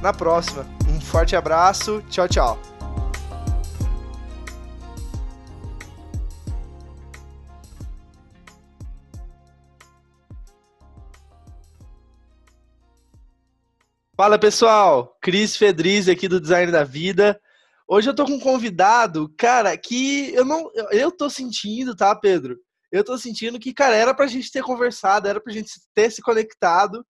na próxima. Um forte abraço, tchau, tchau. Fala pessoal, Cris Fedriz aqui do Design da Vida. Hoje eu tô com um convidado, cara, que eu não. Eu tô sentindo, tá, Pedro? Eu tô sentindo que, cara, era pra gente ter conversado, era pra gente ter se conectado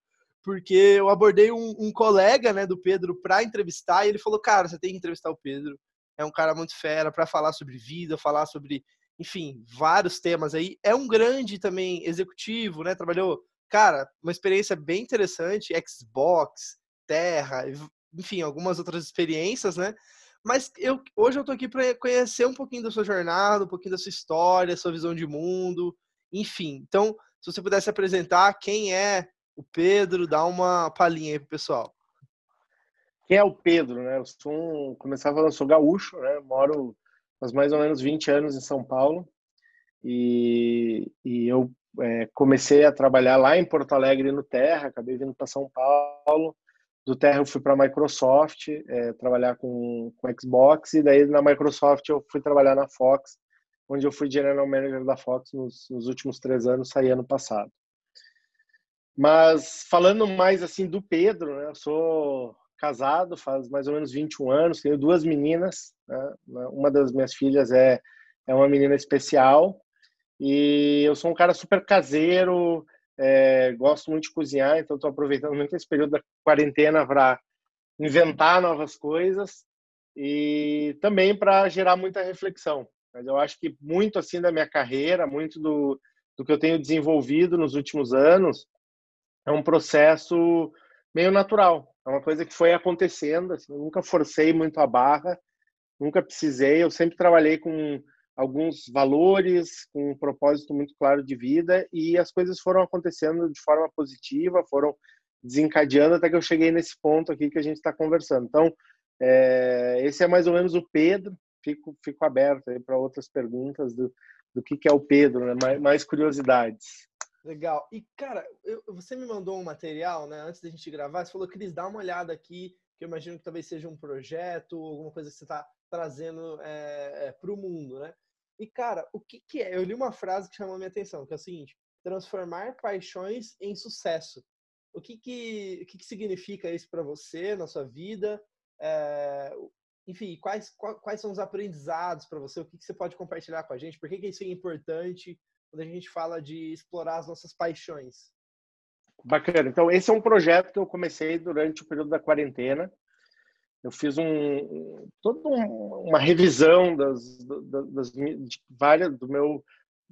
porque eu abordei um, um colega né, do Pedro para entrevistar e ele falou: Cara, você tem que entrevistar o Pedro. É um cara muito fera para falar sobre vida, falar sobre, enfim, vários temas aí. É um grande também executivo, né? Trabalhou, cara, uma experiência bem interessante, Xbox, Terra, enfim, algumas outras experiências, né? Mas eu, hoje eu tô aqui para conhecer um pouquinho da sua jornada, um pouquinho da sua história, sua visão de mundo, enfim. Então, se você pudesse apresentar quem é o Pedro, dá uma palhinha aí pro pessoal. Quem é o Pedro, né? Eu sou um, começar falando, sou gaúcho, né? Moro faz mais ou menos 20 anos em São Paulo e, e eu é, comecei a trabalhar lá em Porto Alegre no Terra, acabei vindo para São Paulo. Do Terra eu fui para a Microsoft é, trabalhar com, com Xbox e daí na Microsoft eu fui trabalhar na Fox, onde eu fui General Manager da Fox nos, nos últimos três anos, saí ano passado. Mas falando mais assim do Pedro, né? Eu sou casado faz mais ou menos 21 anos, tenho duas meninas, né? Uma das minhas filhas é é uma menina especial e eu sou um cara super caseiro, é, gosto muito de cozinhar, então estou aproveitando muito esse período da quarentena para inventar novas coisas e também para gerar muita reflexão. Mas eu acho que muito assim da minha carreira, muito do, do que eu tenho desenvolvido nos últimos anos, é um processo meio natural. É uma coisa que foi acontecendo. Assim, eu nunca forcei muito a barra, nunca precisei. Eu sempre trabalhei com alguns valores, com um propósito muito claro de vida e as coisas foram acontecendo de forma positiva, foram desencadeando até que eu cheguei nesse ponto aqui que a gente está conversando. Então, é, esse é mais ou menos o Pedro. Fico, fico aberto para outras perguntas do, do que, que é o Pedro, né? mais, mais curiosidades. Legal. E, cara, eu, você me mandou um material, né? Antes da gente gravar, você falou, Cris, dá uma olhada aqui, que eu imagino que talvez seja um projeto, alguma coisa que você está trazendo é, é, para o mundo, né? E, cara, o que, que é? Eu li uma frase que chamou minha atenção, que é o seguinte: transformar paixões em sucesso. O que, que, o que, que significa isso para você, na sua vida? É, enfim, quais, quais são os aprendizados para você? O que, que você pode compartilhar com a gente? Por que, que isso é importante? Quando a gente fala de explorar as nossas paixões? Bacana. Então, esse é um projeto que eu comecei durante o período da quarentena. Eu fiz um toda uma revisão das, das, das de várias do meu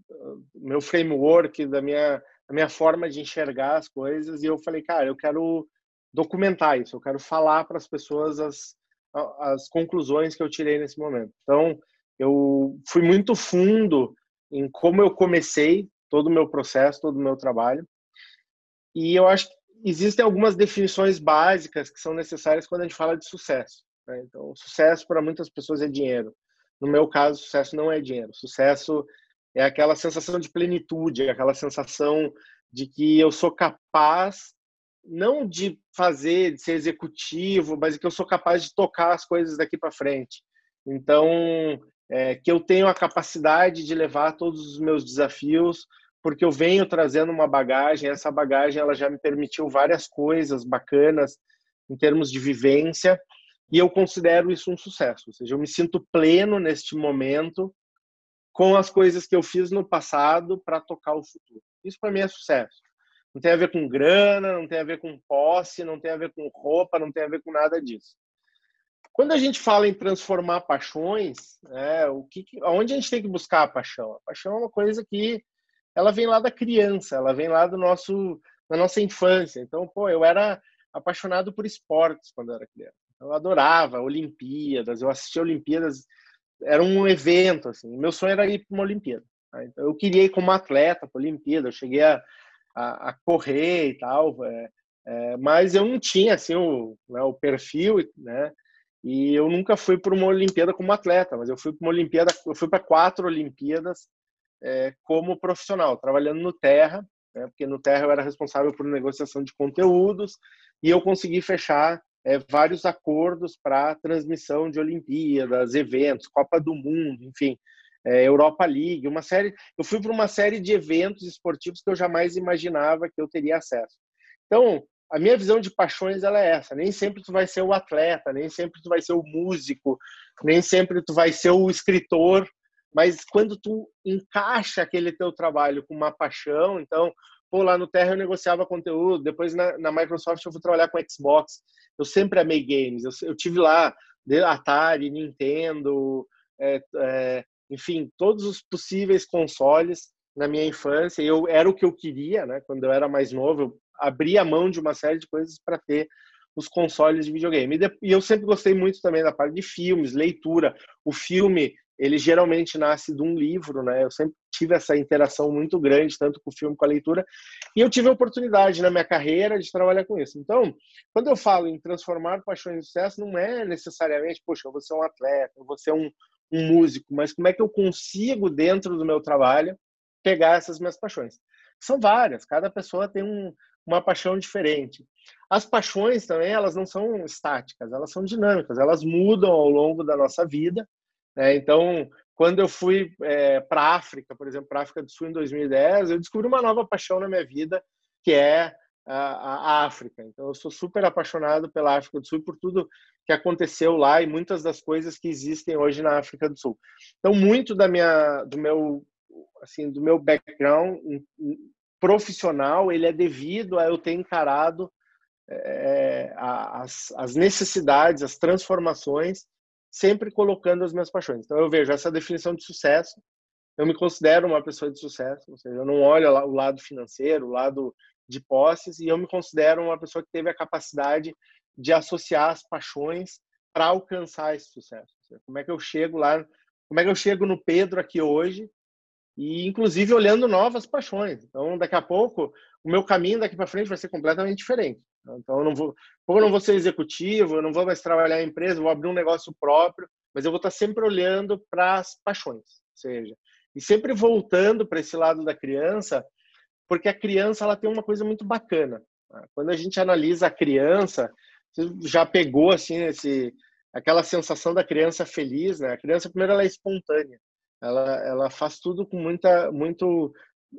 do meu framework, da minha da minha forma de enxergar as coisas e eu falei, cara, eu quero documentar isso, eu quero falar para as pessoas as as conclusões que eu tirei nesse momento. Então, eu fui muito fundo em como eu comecei todo o meu processo, todo o meu trabalho. E eu acho que existem algumas definições básicas que são necessárias quando a gente fala de sucesso. Né? Então, sucesso para muitas pessoas é dinheiro. No meu caso, sucesso não é dinheiro. Sucesso é aquela sensação de plenitude, é aquela sensação de que eu sou capaz não de fazer, de ser executivo, mas que eu sou capaz de tocar as coisas daqui para frente. Então, é, que eu tenho a capacidade de levar todos os meus desafios, porque eu venho trazendo uma bagagem, essa bagagem ela já me permitiu várias coisas bacanas em termos de vivência, e eu considero isso um sucesso, ou seja, eu me sinto pleno neste momento com as coisas que eu fiz no passado para tocar o futuro. Isso para mim é sucesso. Não tem a ver com grana, não tem a ver com posse, não tem a ver com roupa, não tem a ver com nada disso. Quando a gente fala em transformar paixões, é, o que, onde a gente tem que buscar a paixão? A paixão é uma coisa que ela vem lá da criança, ela vem lá do nosso da nossa infância. Então, pô, eu era apaixonado por esportes quando eu era criança. Eu adorava Olimpíadas, eu assistia Olimpíadas, era um evento, assim. Meu sonho era ir para uma Olimpíada. Tá? Então, eu queria ir como atleta para Olimpíada, eu cheguei a, a, a correr e tal, é, é, mas eu não tinha assim o, né, o perfil, né? E eu nunca fui para uma Olimpíada como atleta, mas eu fui para uma Olimpíada, eu fui para quatro Olimpíadas é, como profissional, trabalhando no Terra, né, porque no Terra eu era responsável por negociação de conteúdos e eu consegui fechar é, vários acordos para transmissão de Olimpíadas, eventos, Copa do Mundo, enfim, é, Europa League, uma série. Eu fui para uma série de eventos esportivos que eu jamais imaginava que eu teria acesso. Então, a minha visão de paixões ela é essa. Nem sempre tu vai ser o atleta, nem sempre tu vai ser o músico, nem sempre tu vai ser o escritor, mas quando tu encaixa aquele teu trabalho com uma paixão, então, pô, lá no Terra eu negociava conteúdo, depois na, na Microsoft eu fui trabalhar com Xbox, eu sempre amei games, eu, eu tive lá Atari, Nintendo, é, é, enfim, todos os possíveis consoles na minha infância, eu era o que eu queria, né? Quando eu era mais novo, eu abria mão de uma série de coisas para ter os consoles de videogame. E eu sempre gostei muito também da parte de filmes, leitura. O filme, ele geralmente nasce de um livro, né? Eu sempre tive essa interação muito grande, tanto com o filme com a leitura. E eu tive a oportunidade na minha carreira de trabalhar com isso. Então, quando eu falo em transformar paixões em sucesso, não é necessariamente, poxa, eu vou ser um atleta, eu vou ser um, um músico, mas como é que eu consigo, dentro do meu trabalho, pegar essas minhas paixões? São várias, cada pessoa tem um, uma paixão diferente. As paixões também, elas não são estáticas, elas são dinâmicas, elas mudam ao longo da nossa vida. Né? Então, quando eu fui é, para a África, por exemplo, para a África do Sul em 2010, eu descobri uma nova paixão na minha vida, que é a, a, África. Então, eu sou super apaixonado pela África do Sul e por tudo que aconteceu lá e muitas das coisas que existem hoje na África do Sul. Então, muito da minha, do meu, assim, do meu background profissional ele é devido a eu ter encarado é, as, as necessidades, as transformações, sempre colocando as minhas paixões. Então eu vejo essa definição de sucesso. Eu me considero uma pessoa de sucesso, ou seja, eu não olho o lado financeiro, o lado de posses, e eu me considero uma pessoa que teve a capacidade de associar as paixões para alcançar esse sucesso. Seja, como é que eu chego lá, como é que eu chego no Pedro aqui hoje e inclusive olhando novas paixões. Então, daqui a pouco, o meu caminho daqui para frente vai ser completamente diferente. Então, eu não vou, eu não vou ser executivo, eu não vou mais trabalhar em empresa, vou abrir um negócio próprio, mas eu vou estar sempre olhando para as paixões, seja, e sempre voltando para esse lado da criança, porque a criança ela tem uma coisa muito bacana. Quando a gente analisa a criança, você já pegou assim esse aquela sensação da criança feliz, né? A criança primeiro ela é espontânea ela, ela faz tudo com muita, muito,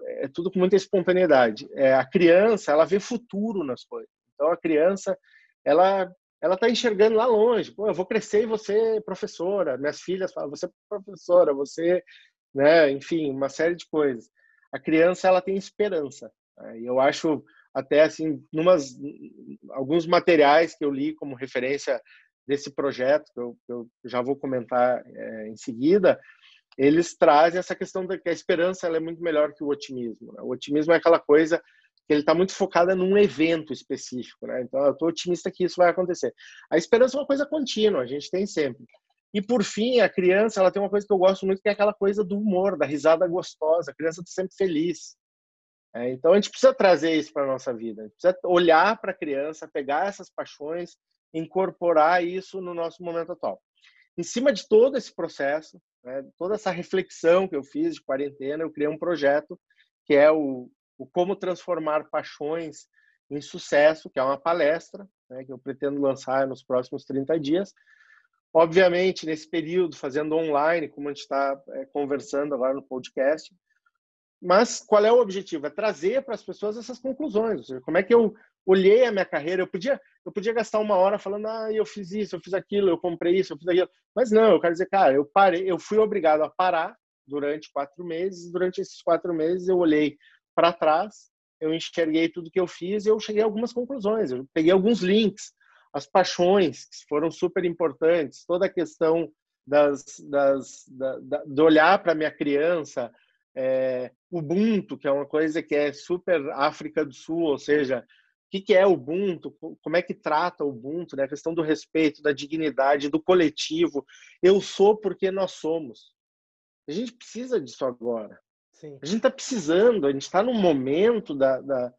é tudo com muita espontaneidade. É, a criança, ela vê futuro nas coisas. Então a criança, ela ela está enxergando lá longe. Pô, eu vou crescer e você professora. Minhas filhas falam, você é professora, você, né? Enfim, uma série de coisas. A criança ela tem esperança. Né? E eu acho até assim, numas alguns materiais que eu li como referência desse projeto que eu, eu já vou comentar é, em seguida, eles trazem essa questão de que a esperança é muito melhor que o otimismo. Né? O otimismo é aquela coisa que ele está muito focada num evento específico, né? Então, eu estou otimista que isso vai acontecer. A esperança é uma coisa contínua, a gente tem sempre. E por fim, a criança, ela tem uma coisa que eu gosto muito, que é aquela coisa do humor, da risada gostosa. A criança está sempre feliz. É, então, a gente precisa trazer isso para nossa vida. A gente precisa olhar para a criança, pegar essas paixões, incorporar isso no nosso momento atual. Em cima de todo esse processo, né, toda essa reflexão que eu fiz de quarentena, eu criei um projeto que é o, o Como Transformar Paixões em Sucesso, que é uma palestra né, que eu pretendo lançar nos próximos 30 dias. Obviamente, nesse período, fazendo online, como a gente está é, conversando agora no podcast, mas qual é o objetivo? É trazer para as pessoas essas conclusões. Seja, como é que eu olhei a minha carreira? Eu podia, eu podia gastar uma hora falando, ah, eu fiz isso, eu fiz aquilo, eu comprei isso, eu fiz aquilo. Mas não, eu quero dizer, cara, eu parei, eu fui obrigado a parar durante quatro meses. Durante esses quatro meses, eu olhei para trás, eu enxerguei tudo que eu fiz e eu cheguei a algumas conclusões. Eu peguei alguns links, as paixões que foram super importantes, toda a questão das, das da, da, de olhar para minha criança é, Ubuntu, que é uma coisa que é super África do Sul, ou seja, que, que é Ubuntu, como é que trata o Ubuntu, né? a questão do respeito, da dignidade, do coletivo. Eu sou porque nós somos. A gente precisa disso agora. Sim. A gente está precisando, a gente está num momento da, da,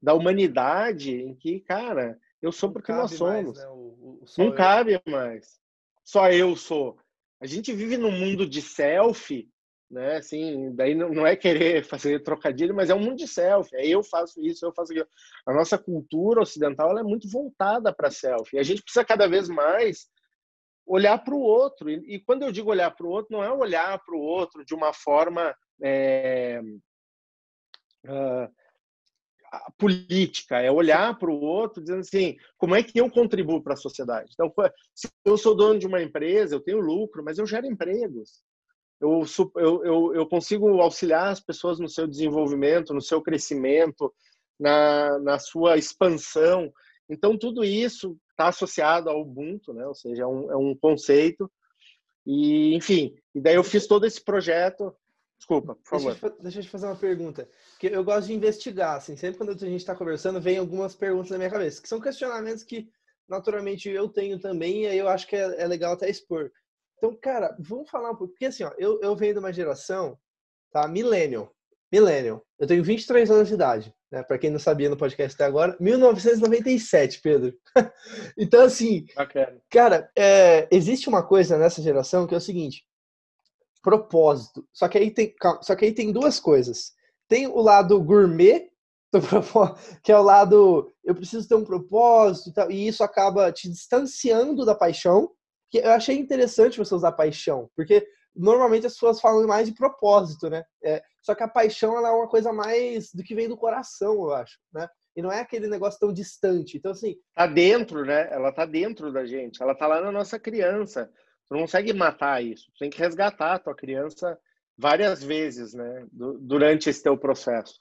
da, humanidade em que, cara, eu sou porque nós somos. Mais, né? o, o, Não eu. cabe mais. Só eu sou. A gente vive num mundo de selfie né? Assim, daí não, não é querer fazer trocadilho, mas é um mundo de selfie. É eu faço isso, eu faço aquilo. A nossa cultura ocidental é muito voltada para selfie. A gente precisa cada vez mais olhar para o outro. E, e, quando eu digo olhar para o outro, não é olhar para o outro de uma forma é, uh, política, é olhar para o outro dizendo assim, como é que eu contribuo para a sociedade? Então, se eu sou dono de uma empresa, eu tenho lucro, mas eu gero empregos eu, eu, eu, eu consigo auxiliar as pessoas no seu desenvolvimento, no seu crescimento, na, na sua expansão. Então, tudo isso está associado ao Ubuntu, né? ou seja, é um, é um conceito. E, enfim, e daí eu fiz todo esse projeto. Desculpa, por favor. Deixa eu, deixa eu te fazer uma pergunta. Porque eu gosto de investigar, assim, sempre quando a gente está conversando, vem algumas perguntas na minha cabeça, que são questionamentos que naturalmente eu tenho também, e aí eu acho que é, é legal até expor. Então, cara, vamos falar um pouco. Porque assim, ó, eu, eu venho de uma geração, tá? Millennial. Millennial. Eu tenho 23 anos de idade, né? Para quem não sabia no podcast até agora, 1997, Pedro. então, assim, Bacana. cara, é, existe uma coisa nessa geração que é o seguinte: propósito. Só que aí tem, só que aí tem duas coisas. Tem o lado gourmet que é o lado eu preciso ter um propósito e, tal, e isso acaba te distanciando da paixão que eu achei interessante você usar paixão, porque normalmente as pessoas falam mais de propósito, né? É, só que a paixão ela é uma coisa mais do que vem do coração, eu acho, né? E não é aquele negócio tão distante. Então, assim. Tá dentro, né? Ela tá dentro da gente. Ela tá lá na nossa criança. Tu não consegue matar isso. Tu tem que resgatar a tua criança várias vezes, né? Durante esse teu processo.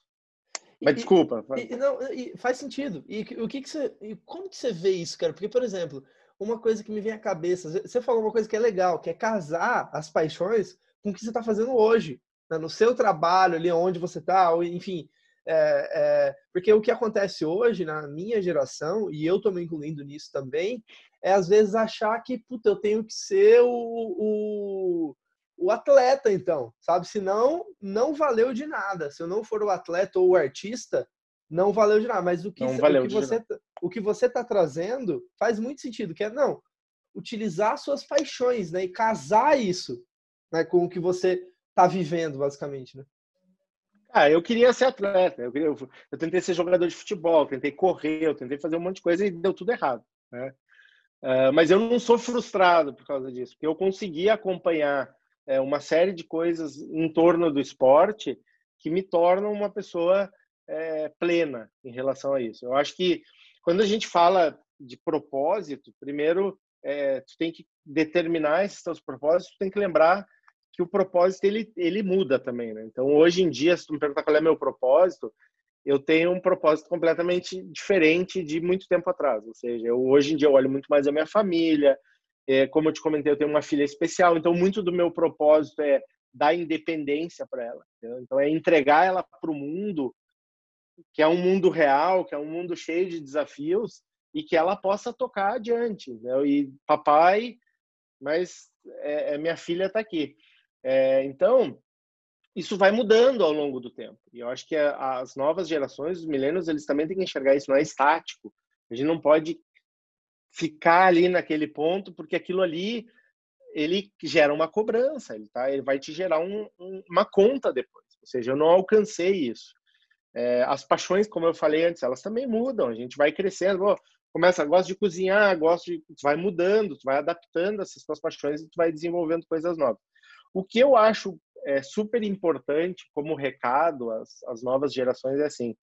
Mas e, desculpa. E, não, e faz sentido. E o que, que você. como que você vê isso, cara? Porque, por exemplo, uma coisa que me vem à cabeça. Você falou uma coisa que é legal, que é casar as paixões com o que você está fazendo hoje, né? no seu trabalho, ali onde você está, enfim. É, é, porque o que acontece hoje na minha geração, e eu estou me incluindo nisso também, é às vezes achar que, puta, eu tenho que ser o, o, o atleta, então, sabe? Senão, não valeu de nada. Se eu não for o atleta ou o artista, não valeu de nada. Mas o que, o que você tá, o que você está trazendo faz muito sentido, que é não utilizar suas paixões, né, e casar isso, né, com o que você está vivendo, basicamente, né? Ah, eu queria ser atleta. Eu, queria, eu, eu, tentei ser jogador de futebol, tentei correr, eu tentei fazer um monte de coisa e deu tudo errado, né? Uh, mas eu não sou frustrado por causa disso, porque eu consegui acompanhar é, uma série de coisas em torno do esporte que me tornam uma pessoa é, plena em relação a isso. Eu acho que quando a gente fala de propósito, primeiro é, tu tem que determinar esses teus propósitos, tu tem que lembrar que o propósito ele, ele muda também, né? Então hoje em dia, se tu me perguntar qual é meu propósito, eu tenho um propósito completamente diferente de muito tempo atrás. Ou seja, eu, hoje em dia eu olho muito mais a minha família. É, como eu te comentei, eu tenho uma filha especial, então muito do meu propósito é dar independência para ela. Entendeu? Então é entregar ela para o mundo que é um mundo real, que é um mundo cheio de desafios e que ela possa tocar adiante. Né? E papai, mas é, é minha filha está aqui. É, então, isso vai mudando ao longo do tempo. E eu acho que as novas gerações, os milênios, eles também têm que enxergar isso, não é estático. A gente não pode ficar ali naquele ponto, porque aquilo ali ele gera uma cobrança, ele, tá, ele vai te gerar um, um, uma conta depois. Ou seja, eu não alcancei isso. É, as paixões, como eu falei antes, elas também mudam. A gente vai crescendo. Oh, começa, gosta de cozinhar, gosta de, vai mudando, tu vai adaptando essas tuas paixões e tu vai desenvolvendo coisas novas. O que eu acho é, super importante como recado às, às novas gerações é assim,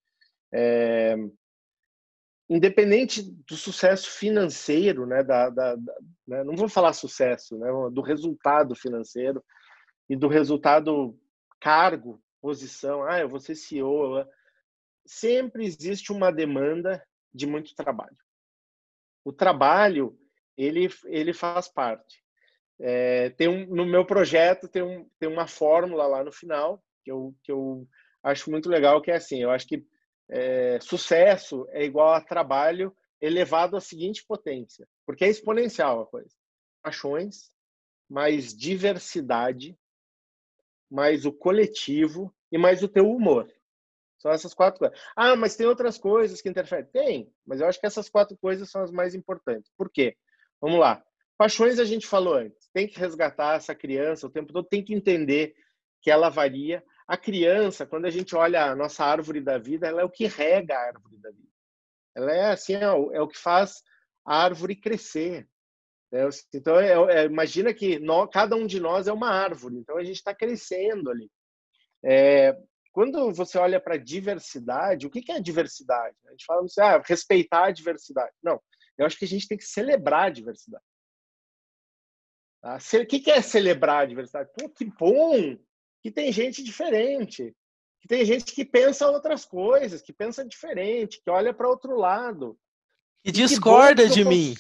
é, independente do sucesso financeiro, né, da, da, da né, não vou falar sucesso, né, do resultado financeiro e do resultado cargo, posição, ah, eu vou ser CEO, sempre existe uma demanda de muito trabalho. O trabalho, ele, ele faz parte. É, tem um, no meu projeto tem, um, tem uma fórmula lá no final que eu, que eu acho muito legal, que é assim, eu acho que é, sucesso é igual a trabalho elevado à seguinte potência, porque é exponencial a coisa. Paixões, mais diversidade, mais o coletivo e mais o teu humor. São essas quatro coisas. Ah, mas tem outras coisas que interferem? Tem, mas eu acho que essas quatro coisas são as mais importantes. Por quê? Vamos lá. Paixões a gente falou antes. Tem que resgatar essa criança o tempo todo, tem que entender que ela varia. A criança, quando a gente olha a nossa árvore da vida, ela é o que rega a árvore da vida. Ela é assim, é o, é o que faz a árvore crescer. Né? Então, é, é, imagina que nós, cada um de nós é uma árvore. Então, a gente está crescendo ali. É, quando você olha para a diversidade, o que, que é diversidade? A gente fala assim, ah, respeitar a diversidade. Não, eu acho que a gente tem que celebrar a diversidade. Tá? O que, que é celebrar a diversidade? Pô, que bom que tem gente diferente, que tem gente que pensa outras coisas, que pensa diferente, que olha para outro lado. Que discorda que de posso... mim.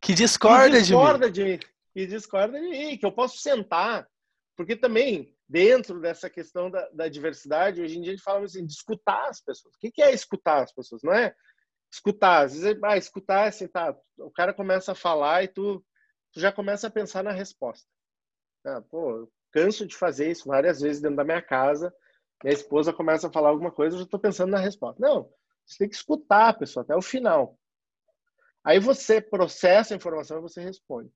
Que discorda, que discorda de, mim. Que discorda de mim, que eu posso sentar. Porque também, dentro dessa questão da, da diversidade, hoje em dia a gente fala assim, de escutar as pessoas. O que, é escutar as pessoas? Não é escutar. Às vezes, ah, escutar é assim, tá, o cara começa a falar e tu, tu já começa a pensar na resposta. Ah, pô, canso de fazer isso várias vezes dentro da minha casa. Minha esposa começa a falar alguma coisa, eu já estou pensando na resposta. Não, você tem que escutar a pessoa até o final. Aí você processa a informação e você responde.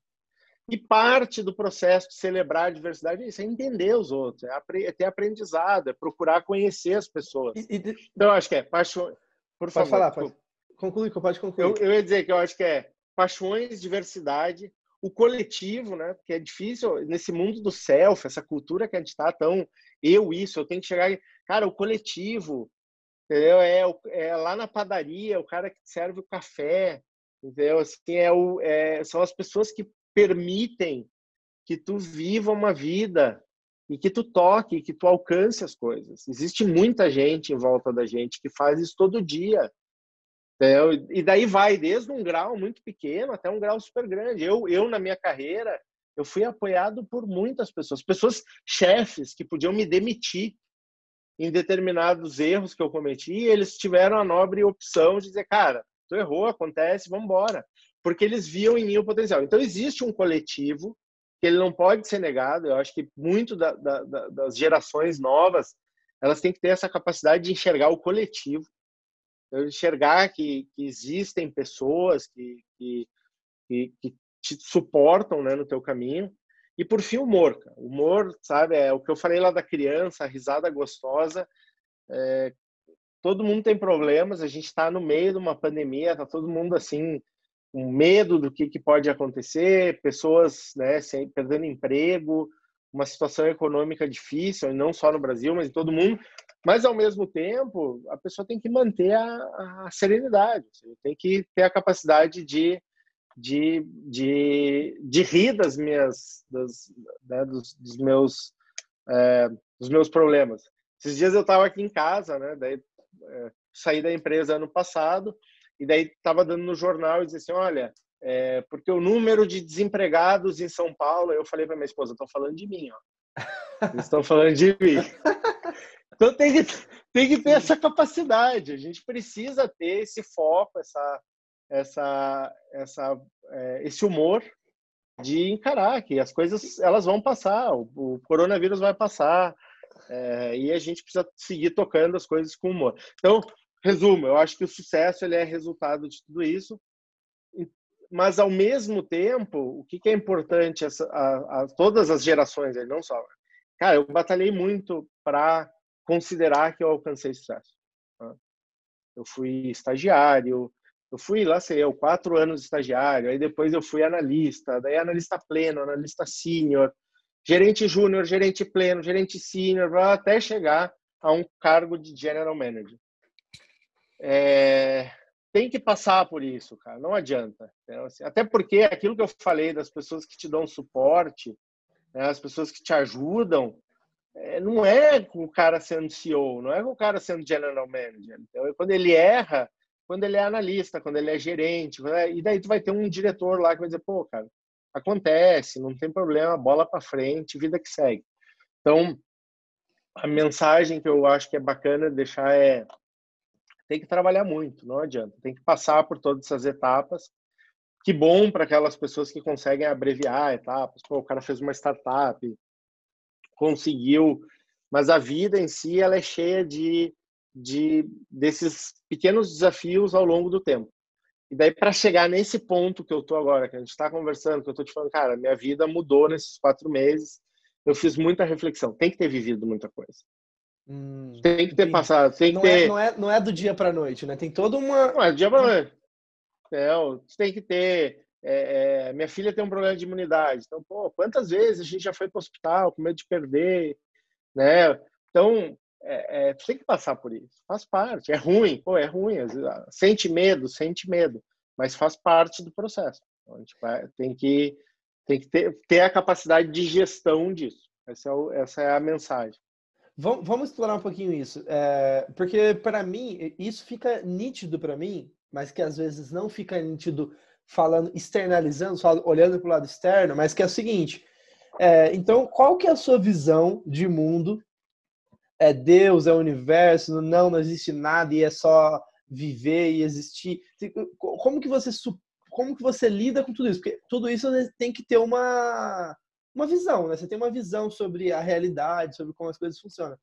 E parte do processo de celebrar a diversidade é isso, é entender os outros, é, é ter aprendizado, é procurar conhecer as pessoas. E, e... Então, eu acho que é paixão. Por pode favor, falar, pode. Conclui, pode concluir. Eu, eu ia dizer que eu acho que é paixões, diversidade, o coletivo, né? Porque é difícil nesse mundo do self, essa cultura que a gente está tão eu isso, eu tenho que chegar, cara, o coletivo, entendeu? É, é lá na padaria, o cara que serve o café, entendeu? Assim, é o, é, são as pessoas que permitem que tu viva uma vida e que tu toque, que tu alcance as coisas. Existe muita gente em volta da gente que faz isso todo dia. E daí vai desde um grau muito pequeno até um grau super grande. Eu, eu na minha carreira, eu fui apoiado por muitas pessoas, pessoas chefes que podiam me demitir em determinados erros que eu cometi, eles tiveram a nobre opção de dizer, cara, tu errou, acontece, vamos embora, porque eles viam em mim o potencial. Então existe um coletivo que ele não pode ser negado. Eu acho que muito da, da, das gerações novas elas têm que ter essa capacidade de enxergar o coletivo enxergar que, que existem pessoas que, que, que, que, te suportam né, no teu caminho. E por fim, humor. Cara. Humor, sabe, é o que eu falei lá da criança, a risada gostosa. É, todo mundo tem problemas, a gente está no meio de uma pandemia, está todo mundo assim, com medo do que, que pode acontecer, pessoas né, sem, perdendo emprego, uma situação econômica difícil, não só no Brasil, mas em todo mundo. Mas, ao mesmo tempo, a pessoa tem que manter a, a serenidade, tem que ter a capacidade de, de, de, de rir das minhas, das, né, dos, dos, meus, é, dos meus problemas. Esses dias eu estava aqui em casa, né, daí é, saí da empresa ano passado, e daí estava dando no jornal e disse assim, olha, é, porque o número de desempregados em São Paulo, eu falei para minha esposa, estão falando de mim, ó. Eles estão falando de mim. Então tem que, tem que ter essa capacidade. A gente precisa ter esse foco, essa, essa, essa, é, esse humor de encarar que as coisas elas vão passar, o, o coronavírus vai passar é, e a gente precisa seguir tocando as coisas com humor. Então, resumo, eu acho que o sucesso ele é resultado de tudo isso mas ao mesmo tempo, o que, que é importante essa, a, a, todas as gerações, não só. Cara, eu batalhei muito para considerar que eu alcancei sucesso. Tá? Eu fui estagiário, eu fui lá, sei eu, quatro anos estagiário, aí depois eu fui analista, daí analista pleno, analista sênior, gerente júnior, gerente pleno, gerente sênior, até chegar a um cargo de general manager. É, tem que passar por isso, cara. Não adianta. Assim, até porque aquilo que eu falei das pessoas que te dão suporte, né, as pessoas que te ajudam, é, não é com o cara sendo CEO, não é com o cara sendo general manager. Então, é quando ele erra, quando ele é analista, quando ele é gerente, e daí tu vai ter um diretor lá que vai dizer, pô, cara, acontece, não tem problema, bola para frente, vida que segue. Então, a mensagem que eu acho que é bacana deixar é tem que trabalhar muito, não adianta. Tem que passar por todas essas etapas. Que bom para aquelas pessoas que conseguem abreviar etapas. Pô, o cara fez uma startup, conseguiu, mas a vida em si ela é cheia de, de desses pequenos desafios ao longo do tempo. E daí para chegar nesse ponto que eu tô agora, que a gente está conversando, que eu tô te falando, cara, minha vida mudou nesses quatro meses. Eu fiz muita reflexão. Tem que ter vivido muita coisa. Hum, tem que ter passado, tem que não ter. É, não, é, não é do dia para noite, né? Tem toda uma. Não é do dia para noite. Não, tem que ter. É, é, minha filha tem um problema de imunidade. Então, pô, quantas vezes a gente já foi para o hospital com medo de perder, né? Então, é, é, tem que passar por isso. Faz parte. É ruim, pô, é ruim. Ah, sente medo, sente medo, mas faz parte do processo. Então, a gente vai, tem que, tem que ter, ter a capacidade de gestão disso. Essa é, o, essa é a mensagem. Vamos, vamos explorar um pouquinho isso, é, porque para mim isso fica nítido para mim, mas que às vezes não fica nítido falando, externalizando, só olhando para o lado externo, mas que é o seguinte. É, então, qual que é a sua visão de mundo? É Deus, é o universo? Não, não existe nada e é só viver e existir. Como que você como que você lida com tudo isso? Porque tudo isso tem que ter uma uma visão, né? Você tem uma visão sobre a realidade, sobre como as coisas funcionam.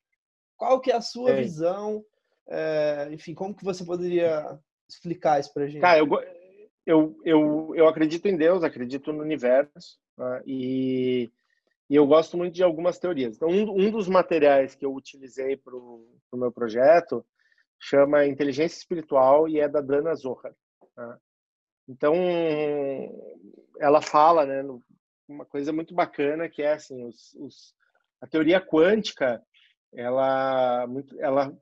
Qual que é a sua é. visão? É, enfim, como que você poderia explicar isso para a gente? Cara, eu, eu, eu, eu acredito em Deus, acredito no universo né? e, e eu gosto muito de algumas teorias. Então, um, um dos materiais que eu utilizei para o pro meu projeto chama Inteligência Espiritual e é da Dana Zohar. Né? Então, ela fala, né, no, uma coisa muito bacana que é assim, os, os, a teoria quântica, ela, ela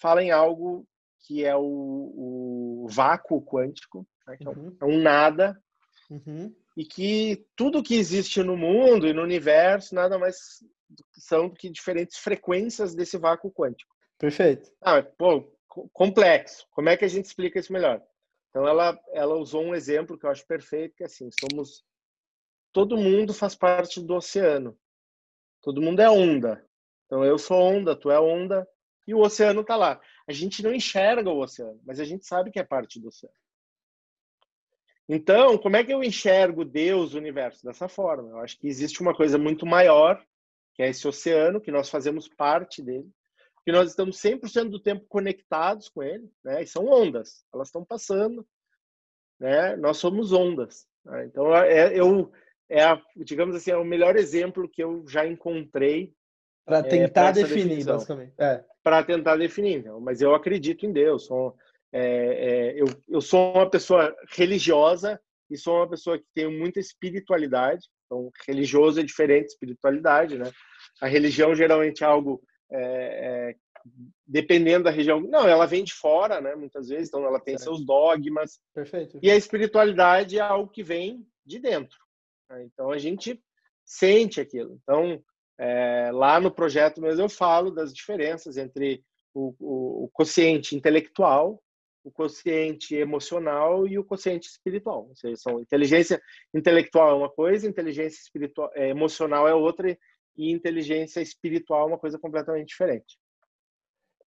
fala em algo que é o, o vácuo quântico, né? que uhum. é um nada, uhum. e que tudo que existe no mundo e no universo nada mais são que diferentes frequências desse vácuo quântico. Perfeito. Ah, pô, complexo. Como é que a gente explica isso melhor? Então ela ela usou um exemplo que eu acho perfeito, que é assim, somos todo mundo faz parte do oceano. Todo mundo é onda. Então eu sou onda, tu é onda e o oceano está lá. A gente não enxerga o oceano, mas a gente sabe que é parte do oceano. Então, como é que eu enxergo Deus, o universo dessa forma? Eu acho que existe uma coisa muito maior, que é esse oceano, que nós fazemos parte dele, que nós estamos 100% do tempo conectados com ele, né? E são ondas, elas estão passando, né? Nós somos ondas. Né? Então, é, eu é, a, digamos assim, é o melhor exemplo que eu já encontrei. Para é, tentar é, definir, basicamente. É. Para tentar definir. Então, mas eu acredito em Deus. Sou, é, é, eu, eu sou uma pessoa religiosa e sou uma pessoa que tem muita espiritualidade. Então, religioso é diferente de espiritualidade, né? A religião geralmente é algo é, dependendo da região. Não, ela vem de fora, né? Muitas vezes, então ela tem seus dogmas. Perfeito. E a espiritualidade é algo que vem de dentro. Né? Então a gente sente aquilo. Então é, lá no projeto mesmo eu falo das diferenças entre o, o, o intelectual, o quociente emocional e o quociente espiritual. Ou seja, são inteligência intelectual é uma coisa, inteligência espiritual, é, emocional é outra e inteligência espiritual é uma coisa completamente diferente.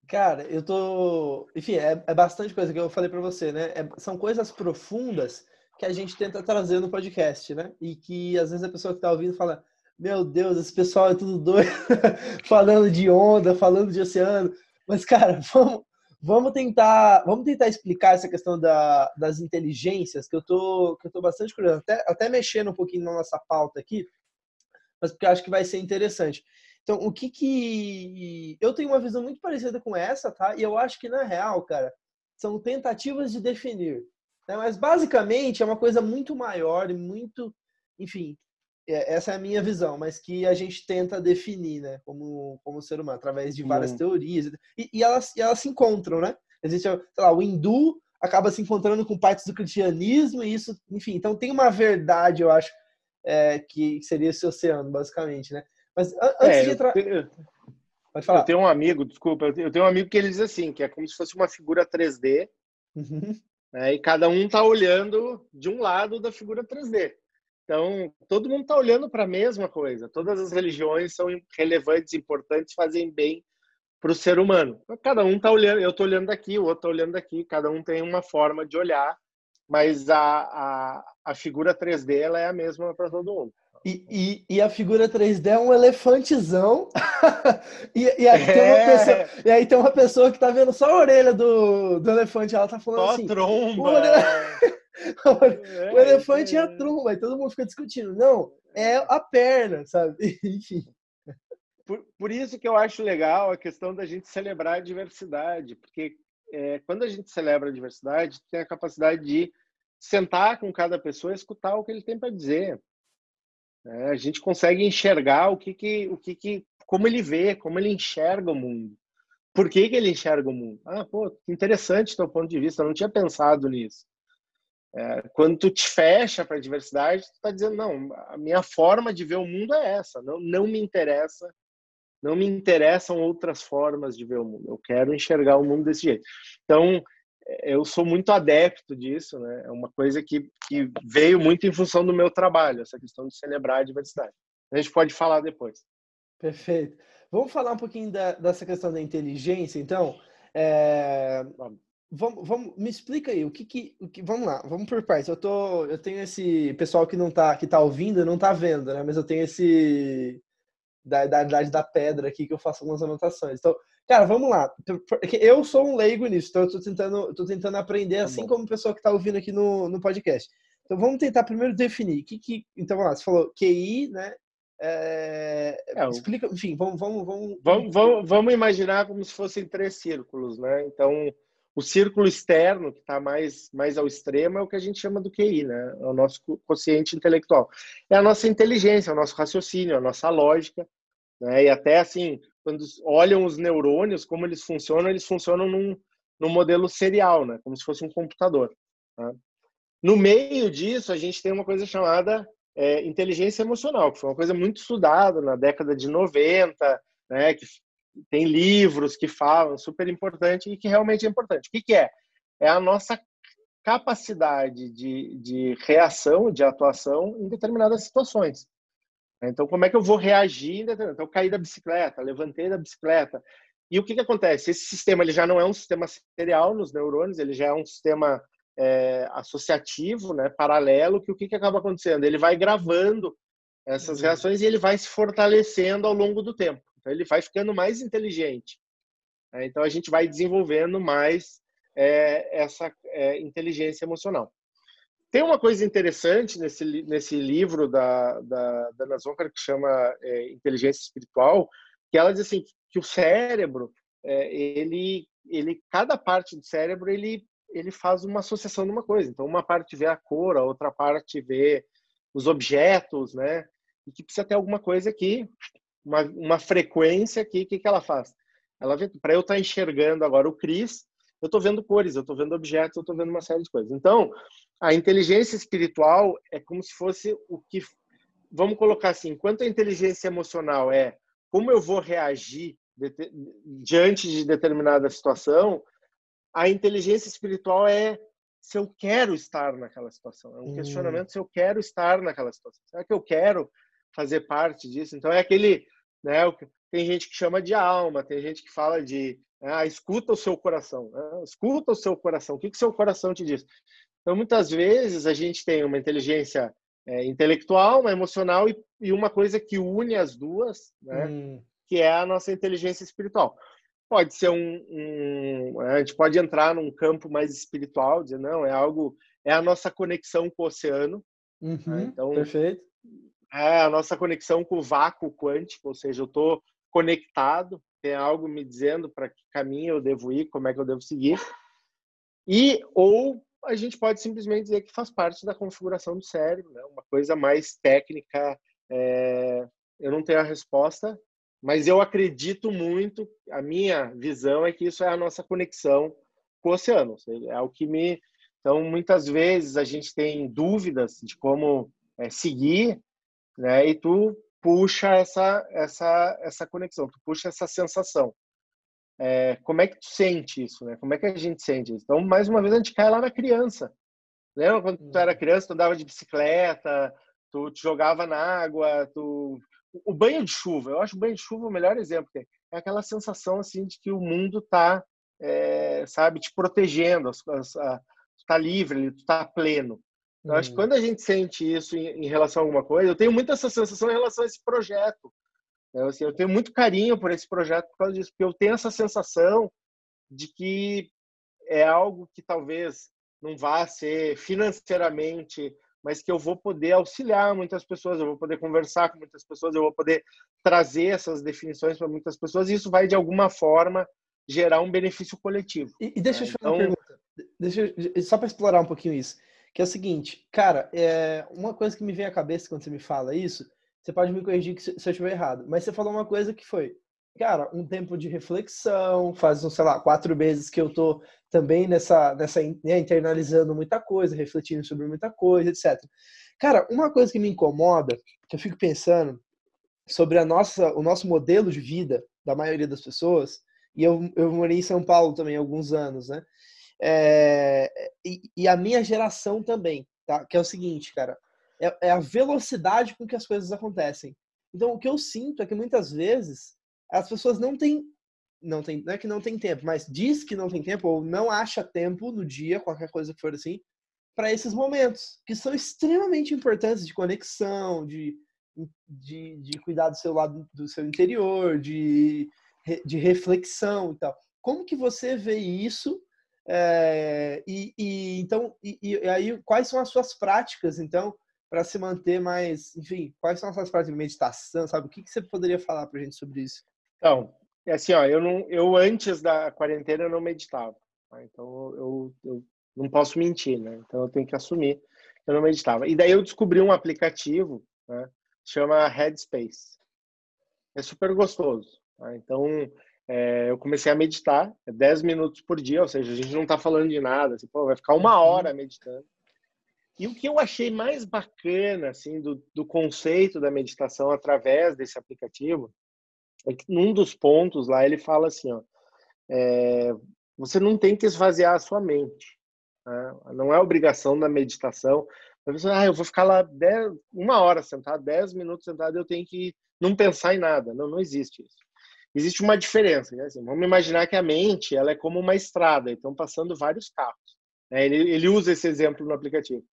Cara, eu tô. Enfim, é, é bastante coisa que eu falei para você, né? É, são coisas profundas que a gente tenta trazer no podcast, né? E que às vezes a pessoa que está ouvindo fala: Meu Deus, esse pessoal é tudo doido, falando de onda, falando de oceano. Mas, cara, vamos, vamos tentar vamos tentar explicar essa questão da, das inteligências, que eu tô, que eu tô bastante curioso, até, até mexendo um pouquinho na nossa pauta aqui, mas porque eu acho que vai ser interessante. Então, o que que. Eu tenho uma visão muito parecida com essa, tá? E eu acho que, na real, cara, são tentativas de definir. Né? Mas basicamente é uma coisa muito maior e muito, enfim, é, essa é a minha visão, mas que a gente tenta definir, né, como, como ser humano, através de várias uhum. teorias. E, e, elas, e elas se encontram, né? Existe, sei lá, o hindu acaba se encontrando com partes do cristianismo e isso, enfim, então tem uma verdade, eu acho, é, que seria esse oceano, basicamente, né? Mas antes é, de entrar... Pode falar. Eu tenho um amigo, desculpa, eu tenho um amigo que ele diz assim, que é como se fosse uma figura 3D, uhum. Né? E cada um está olhando de um lado da figura 3D. Então, todo mundo está olhando para a mesma coisa. Todas as religiões são relevantes, importantes, fazem bem para o ser humano. Cada um está olhando, eu estou olhando daqui, o outro está olhando daqui, cada um tem uma forma de olhar, mas a, a, a figura 3D ela é a mesma para todo mundo. E, e, e, a figura 3D é um elefantezão. e, e, aí é. pessoa, e, aí tem uma pessoa que tá vendo só a orelha do, do elefante. Ela tá falando só assim. Tromba. O, é, o elefante é. é a tromba. E todo mundo fica discutindo. Não, é a perna, sabe? Enfim. Por, por isso que eu acho legal a questão da gente celebrar a diversidade. Porque é, quando a gente celebra a diversidade, tem a capacidade de sentar com cada pessoa e escutar o que ele tem para dizer. É, a gente consegue enxergar o que, que, o que, que, como ele vê, como ele enxerga o mundo. Por que, que ele enxerga o mundo? Ah, pô, interessante teu ponto de vista, eu não tinha pensado nisso. É, quando tu te fecha para a diversidade, tu está dizendo, não, a minha forma de ver o mundo é essa, não, não me interessa, não me interessam outras formas de ver o mundo, eu quero enxergar o mundo desse jeito. Então, eu sou muito adepto disso, né? É uma coisa que, que veio muito em função do meu trabalho, essa questão de celebrar a diversidade. A gente pode falar depois. Perfeito. Vamos falar um pouquinho da, dessa questão da inteligência, então. É... Vamos, vamos, me explica aí o que, que, o que vamos lá, vamos por partes. Eu tô, eu tenho esse pessoal que não tá, que tá ouvindo, não tá vendo, né? Mas eu tenho esse da, da idade da pedra aqui que eu faço algumas anotações. Então, Cara, vamos lá. Eu sou um leigo nisso, então eu tô tentando, tô tentando aprender, tá assim bom. como o pessoal que está ouvindo aqui no, no podcast. Então vamos tentar primeiro definir. Que, que, então vamos lá, você falou QI, né? É, é, explica, enfim, vamos, vamos, vamos, vamos, vamos. Vamos imaginar como se fossem três círculos, né? Então, o círculo externo, que está mais, mais ao extremo, é o que a gente chama do QI, né? É o nosso consciente intelectual. É a nossa inteligência, é o nosso raciocínio, a nossa lógica. Né? E até assim, quando olham os neurônios, como eles funcionam, eles funcionam num, num modelo serial, né? como se fosse um computador. Tá? No meio disso, a gente tem uma coisa chamada é, inteligência emocional, que foi uma coisa muito estudada na década de 90, né? que tem livros que falam, super importante e que realmente é importante. O que, que é? É a nossa capacidade de, de reação, de atuação em determinadas situações. Então, como é que eu vou reagir? Então, eu caí da bicicleta, levantei da bicicleta. E o que, que acontece? Esse sistema ele já não é um sistema serial nos neurônios, ele já é um sistema é, associativo, né, paralelo, que o que, que acaba acontecendo? Ele vai gravando essas uhum. reações e ele vai se fortalecendo ao longo do tempo. Então, ele vai ficando mais inteligente. Né? Então, a gente vai desenvolvendo mais é, essa é, inteligência emocional. Tem uma coisa interessante nesse, nesse livro da, da, da Ana Zoncar que chama é, Inteligência Espiritual, que ela diz assim, que o cérebro, é, ele, ele, cada parte do cérebro, ele, ele faz uma associação de uma coisa. Então, uma parte vê a cor, a outra parte vê os objetos, né? E que precisa ter alguma coisa aqui, uma, uma frequência aqui, o que, que ela faz? Ela para eu estar tá enxergando agora o Cris, eu estou vendo cores, eu estou vendo objetos, eu estou vendo uma série de coisas. Então, a inteligência espiritual é como se fosse o que, vamos colocar assim, enquanto a inteligência emocional é como eu vou reagir diante de determinada situação, a inteligência espiritual é se eu quero estar naquela situação. É um hum. questionamento se eu quero estar naquela situação. Será que eu quero fazer parte disso? Então é aquele, né? Tem gente que chama de alma, tem gente que fala de ah, escuta o seu coração, né? escuta o seu coração. O que que seu coração te diz? Então, muitas vezes a gente tem uma inteligência é, intelectual, uma emocional e, e, uma coisa que une as duas, né? Hum. Que é a nossa inteligência espiritual. Pode ser um, um, a gente pode entrar num campo mais espiritual, dizer não, é algo, é a nossa conexão com o oceano. Né? Uhum, né? Então, perfeito. É a nossa conexão com o vácuo quântico, ou seja, eu estou conectado tem algo me dizendo para que caminho eu devo ir, como é que eu devo seguir. E ou a gente pode simplesmente dizer que faz parte da configuração do cérebro, né? uma coisa mais técnica. É... eu não tenho a resposta, mas eu acredito muito. A minha visão é que isso é a nossa conexão com o oceano. É o que me. Então, muitas vezes a gente tem dúvidas de como é, seguir, né? E tu puxa essa essa essa conexão, tu puxa essa sensação. É, como é que tu sente isso, né? Como é que a gente sente isso? Então, mais uma vez, a gente cai lá na criança. Lembra quando tu era uhum. criança, tu andava de bicicleta, tu te jogava na água, tu... O banho de chuva, eu acho o banho de chuva o melhor exemplo. é aquela sensação assim de que o mundo está, é, sabe, te protegendo, está livre, está pleno. Eu uhum. acho que uhum. quando a gente sente isso em, em, relação a alguma coisa, eu tenho muito essa sensação em relação a esse projeto. Eu, assim, eu tenho muito carinho por esse projeto por causa disso, porque eu tenho essa sensação de que é algo que talvez não vá ser financeiramente, mas que eu vou poder auxiliar muitas pessoas, eu vou poder conversar com muitas pessoas, eu vou poder trazer essas definições para muitas pessoas, e isso vai de alguma forma gerar um benefício coletivo. E, e deixa né? eu te fazer então... uma pergunta, deixa eu, só para explorar um pouquinho isso, que é o seguinte, cara, é, uma coisa que me vem à cabeça quando você me fala isso, você pode me corrigir se eu estiver errado, mas você falou uma coisa que foi, cara, um tempo de reflexão, faz, sei lá, quatro meses que eu tô também nessa, nessa né, internalizando muita coisa, refletindo sobre muita coisa, etc. Cara, uma coisa que me incomoda, que eu fico pensando sobre a nossa, o nosso modelo de vida da maioria das pessoas, e eu, eu morei em São Paulo também alguns anos, né? É, e, e, a minha geração também, tá? Que é o seguinte, cara, é, é a velocidade com que as coisas acontecem. Então, o que eu sinto é que muitas vezes as pessoas não têm não tem, não é que não tem tempo, mas diz que não tem tempo ou não acha tempo no dia, qualquer coisa que for assim, para esses momentos que são extremamente importantes de conexão, de, de, de cuidar do seu lado do seu interior, de, de reflexão e tal. Como que você vê isso? É, e, e, então e, e, aí quais são as suas práticas então para se manter mais enfim quais são as suas práticas de meditação sabe o que, que você poderia falar para gente sobre isso então, é assim, ó, eu não, eu antes da quarentena eu não meditava. Tá? Então eu, eu não posso mentir, né? Então eu tenho que assumir que eu não meditava. E daí eu descobri um aplicativo, né? Chama Headspace. É super gostoso. Tá? Então é, eu comecei a meditar, é 10 minutos por dia, ou seja, a gente não está falando de nada, assim, pô, vai ficar uma uhum. hora meditando. E o que eu achei mais bacana, assim, do, do conceito da meditação através desse aplicativo, é que num dos pontos lá ele fala assim, ó, é, você não tem que esvaziar a sua mente. Né? Não é obrigação da meditação. Você, ah, eu vou ficar lá dez, uma hora sentado, dez minutos sentado, eu tenho que não pensar em nada. Não, não existe isso. Existe uma diferença. Né? Assim, vamos imaginar que a mente ela é como uma estrada, então passando vários carros. Né? Ele, ele usa esse exemplo no aplicativo.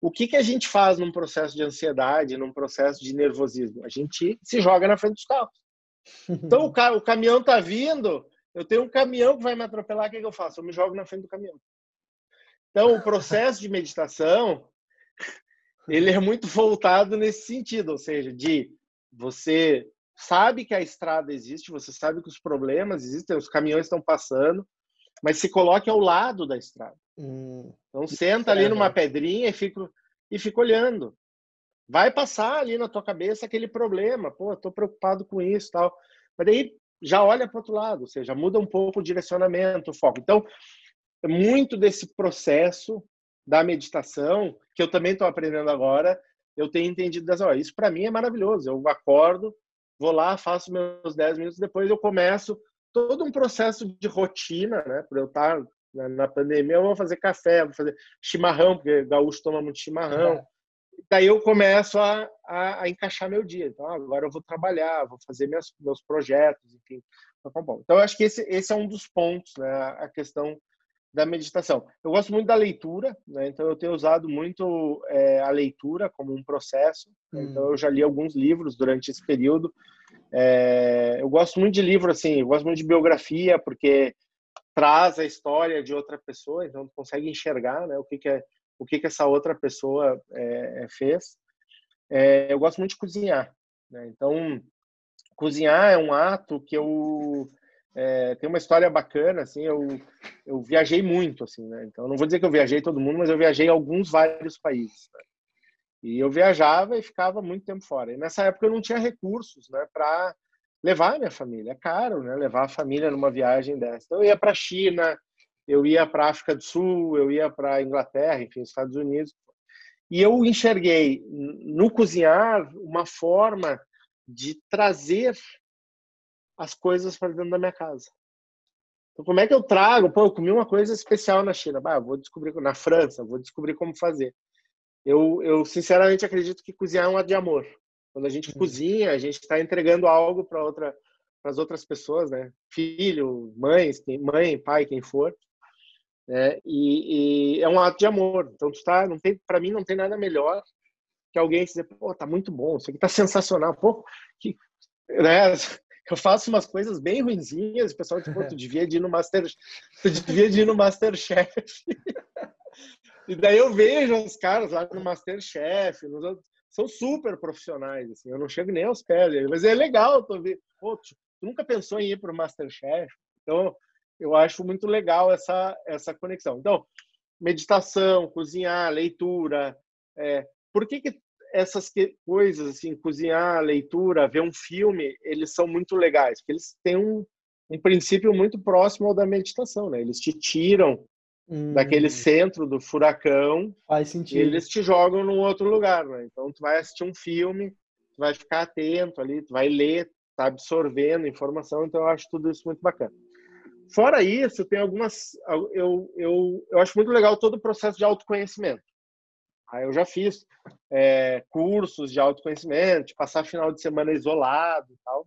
O que, que a gente faz num processo de ansiedade, num processo de nervosismo? A gente se joga na frente dos carros. Então o, ca o caminhão tá vindo, eu tenho um caminhão que vai me atropelar, o que, que eu faço? Eu me jogo na frente do caminhão. Então o processo de meditação ele é muito voltado nesse sentido, ou seja, de você sabe que a estrada existe, você sabe que os problemas existem, os caminhões estão passando, mas se coloque ao lado da estrada. Hum, então senta ali numa pedrinha e fica, e fica olhando vai passar ali na tua cabeça aquele problema, pô, tô preocupado com isso, tal. Mas daí já olha para outro lado, ou seja, muda um pouco o direcionamento, o foco. Então, muito desse processo da meditação, que eu também estou aprendendo agora, eu tenho entendido das, ó, isso para mim é maravilhoso. Eu acordo, vou lá, faço meus 10 minutos, depois eu começo todo um processo de rotina, né? Por eu estar na pandemia, eu vou fazer café, vou fazer chimarrão, porque gaúcho toma muito chimarrão. É daí eu começo a, a, a, encaixar meu dia. Então, agora eu vou trabalhar, vou fazer meus, meus projetos, enfim. Tá bom. Então, eu acho que esse, esse é um dos pontos, né, a questão da meditação. Eu gosto muito da leitura, né, então eu tenho usado muito é, a leitura como um processo. Hum. Então, eu já li alguns livros durante esse período. É, eu gosto muito de livro, assim, eu gosto muito de biografia, porque traz a história de outra pessoa, então tu consegue enxergar né, o que, que é o que, que essa outra pessoa é, é, fez. É, eu gosto muito de cozinhar. Né? Então, cozinhar é um ato que eu é, tem uma história bacana. Assim, eu, eu viajei muito, assim, né? Então, não vou dizer que eu viajei todo mundo, mas eu viajei alguns vários países. Né? E eu viajava e ficava muito tempo fora. E nessa época eu não tinha recursos, né, para levar a minha família. É caro, né, levar a família numa viagem dessa. Então eu ia para a China, eu ia para a África do Sul, eu ia para a Inglaterra, enfim, Estados Unidos. E eu enxerguei no cozinhar uma forma de trazer as coisas para dentro da minha casa. Então, como é que eu trago? Pô, eu comi uma coisa especial na China. Bah, vou descobrir na França, vou descobrir como fazer. Eu, eu sinceramente acredito que cozinhar é um ato de amor. Quando a gente uhum. cozinha, a gente está entregando algo para outra as outras pessoas, né? Filho, mãe, mãe, pai, quem for. Né? E, e, é um ato de amor. Então, tu tá, não tem, para mim, não tem nada melhor que alguém dizer, pô, tá muito bom, isso aqui tá sensacional, pô, que, né? Eu faço umas coisas bem ruinzinhas, o pessoal diz, pô, tu devia ir no Master, tu devia ir no Masterchef. e daí eu vejo os caras lá no Masterchef, nos outros, são super profissionais, assim, eu não chego nem aos pés, mas é legal, vendo, pô, tu, tu nunca pensou em ir para o Masterchef? Então, eu acho muito legal essa, essa conexão. Então, meditação, cozinhar, leitura. É, por que, que essas que, coisas, assim, cozinhar, leitura, ver um filme, eles são muito legais? Porque eles têm um, um princípio muito próximo ao da meditação, né? Eles te tiram hum. daquele centro do furacão Faz sentido. eles te jogam num outro lugar, né? Então, tu vai assistir um filme, tu vai ficar atento ali, tu vai ler, tá absorvendo informação, então eu acho tudo isso muito bacana. Fora isso, tem algumas. Eu, eu, eu acho muito legal todo o processo de autoconhecimento. Aí eu já fiz é, cursos de autoconhecimento, de passar final de semana isolado e tal.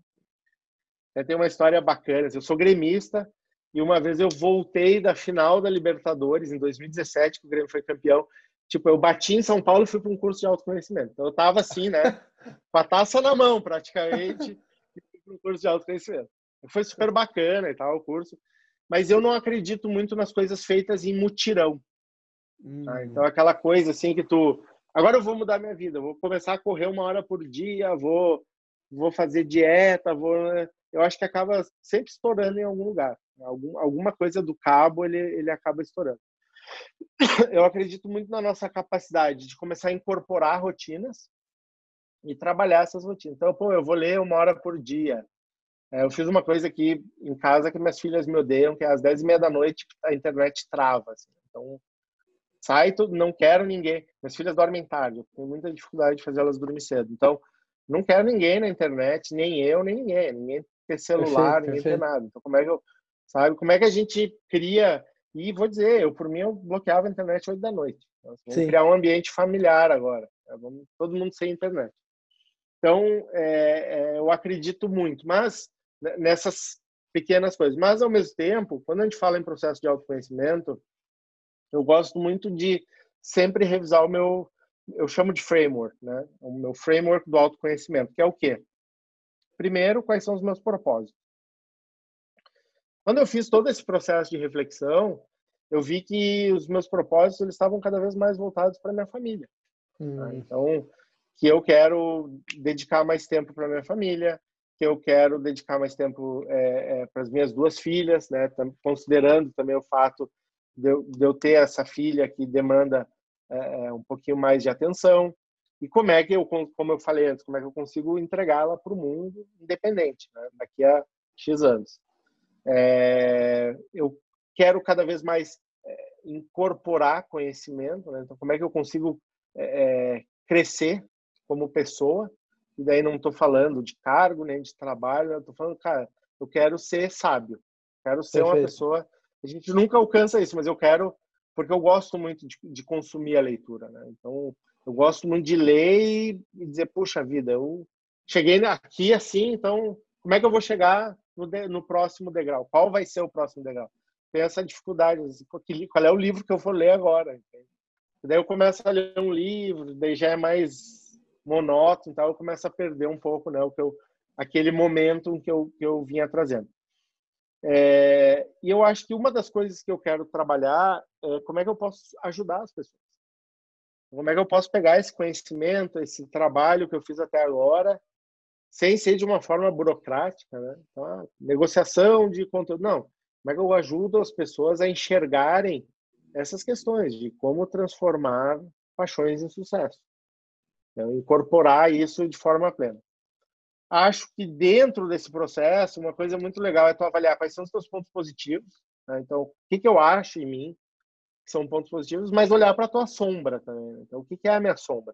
Tem uma história bacana. Eu sou gremista e uma vez eu voltei da final da Libertadores em 2017, que o Grêmio foi campeão. Tipo, eu bati em São Paulo e fui para um curso de autoconhecimento. Então eu tava assim, né, com a taça na mão praticamente, e fui para um curso de autoconhecimento. Foi super bacana e tal o curso mas eu não acredito muito nas coisas feitas em mutirão. Hum. Tá? Então, aquela coisa assim que tu. Agora eu vou mudar minha vida, vou começar a correr uma hora por dia, vou, vou fazer dieta, vou. Eu acho que acaba sempre estourando em algum lugar. Algum, alguma coisa do cabo ele, ele acaba estourando. Eu acredito muito na nossa capacidade de começar a incorporar rotinas e trabalhar essas rotinas. Então, pô, eu vou ler uma hora por dia, é, eu fiz uma coisa aqui em casa que minhas filhas me odeiam, que é às 10 e meia da noite a internet trava. Assim. Então, sai tudo, não quero ninguém. Minhas filhas dormem tarde, eu tenho muita dificuldade de fazer elas dormir cedo. Então, não quero ninguém na internet, nem eu, nem ninguém. Ninguém ter celular, perfeito, ninguém perfeito. ter nada. Então, como é que eu, sabe, como é que a gente cria... E vou dizer, eu por mim eu bloqueava a internet 8 da noite. Então, assim, vamos criar um ambiente familiar agora. Vamos, todo mundo sem internet. Então, é, é, eu acredito muito. Mas né, nessas pequenas coisas. Mas, ao mesmo tempo, quando a gente fala em processo de autoconhecimento, eu gosto muito de sempre revisar o meu, eu chamo de framework, né? O meu framework do autoconhecimento, que é o quê? Primeiro, quais são os meus propósitos? Quando eu fiz todo esse processo de reflexão, eu vi que os meus propósitos eles estavam cada vez mais voltados para minha família. Hum. Então, que eu quero dedicar mais tempo para minha família, que eu quero dedicar mais tempo é, é, para as minhas duas filhas, né? Considerando também o fato de eu, de eu ter essa filha que demanda é, é, um pouquinho mais de atenção e como é que eu, como eu falei antes, como é que eu consigo entregá-la para o mundo independente, né? daqui a x anos. É, eu quero cada vez mais é, incorporar conhecimento, né? então como é que eu consigo crescer como pessoa e daí não estou falando de cargo nem de trabalho, estou falando, cara, eu quero ser sábio, quero ser Perfeito. uma pessoa. A gente nunca alcança isso, mas eu quero, porque eu gosto muito de, de consumir a leitura, né? Então, eu gosto muito de ler e dizer, puxa vida, eu cheguei aqui assim, então como é que eu vou chegar no, de, no próximo degrau? Qual vai ser o próximo degrau? Tem essa dificuldade, assim, qual é o livro que eu vou ler agora? Entende? Daí eu começo a ler um livro, daí já é mais monótono, então eu começo a perder um pouco, né, o que eu, aquele momento que eu, que eu vinha trazendo. É, e eu acho que uma das coisas que eu quero trabalhar é como é que eu posso ajudar as pessoas. Como é que eu posso pegar esse conhecimento, esse trabalho que eu fiz até agora, sem ser de uma forma burocrática, né? Então, negociação de conteúdo. Não. Como é eu ajudo as pessoas a enxergarem essas questões de como transformar paixões em sucesso? Então, incorporar isso de forma plena. Acho que dentro desse processo, uma coisa muito legal é tu avaliar quais são os teus pontos positivos. Né? Então, o que, que eu acho em mim que são pontos positivos, mas olhar para a tua sombra também. Né? Então, o que, que é a minha sombra?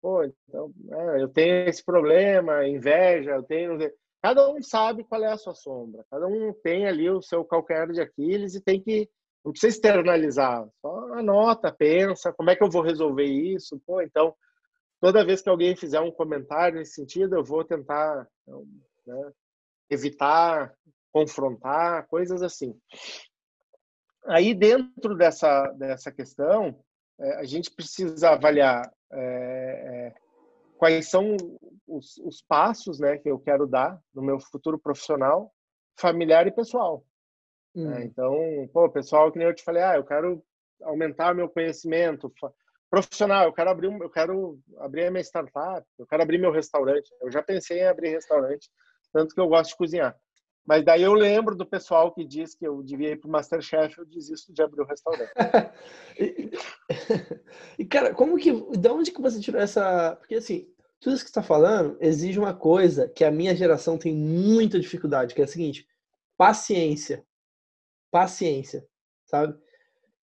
Pô, então, é, eu tenho esse problema, inveja, eu tenho. Cada um sabe qual é a sua sombra. Cada um tem ali o seu calcanhar de Aquiles e tem que. Não precisa externalizar. Só anota, pensa, como é que eu vou resolver isso? Pô, então, toda vez que alguém fizer um comentário nesse sentido, eu vou tentar né, evitar confrontar, coisas assim. Aí, dentro dessa, dessa questão, é, a gente precisa avaliar é, é, quais são os, os, passos né, que eu quero dar no meu futuro profissional, familiar e pessoal. Hum. É, então, pô, pessoal, que nem eu te falei, ah, eu quero aumentar meu conhecimento profissional, eu quero abrir, eu quero abrir a minha startup, eu quero abrir meu restaurante. Eu já pensei em abrir restaurante, tanto que eu gosto de cozinhar. Mas daí eu lembro do pessoal que diz que eu devia ir para o Masterchef, eu desisto de abrir o restaurante. e, e, cara, como que, de onde que você tirou essa... Porque assim, tudo isso que você está falando exige uma coisa que a minha geração tem muita dificuldade, que é a seguinte, paciência. Paciência, sabe?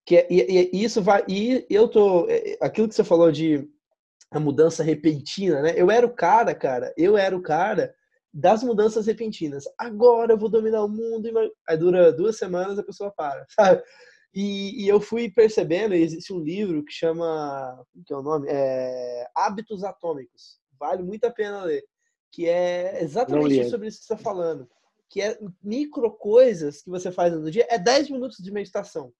Que é, e, e, isso vai... E eu tô... É, aquilo que você falou de a mudança repentina, né? Eu era o cara, cara, eu era o cara das mudanças repentinas. Agora eu vou dominar o mundo. E aí dura duas semanas a pessoa para, sabe? E, e, eu fui percebendo, existe um livro que chama, que é o nome? É, Hábitos Atômicos. Vale muito a pena ler. Que é exatamente sobre isso que você está falando. Que é micro coisas que você faz no dia. É 10 minutos de meditação.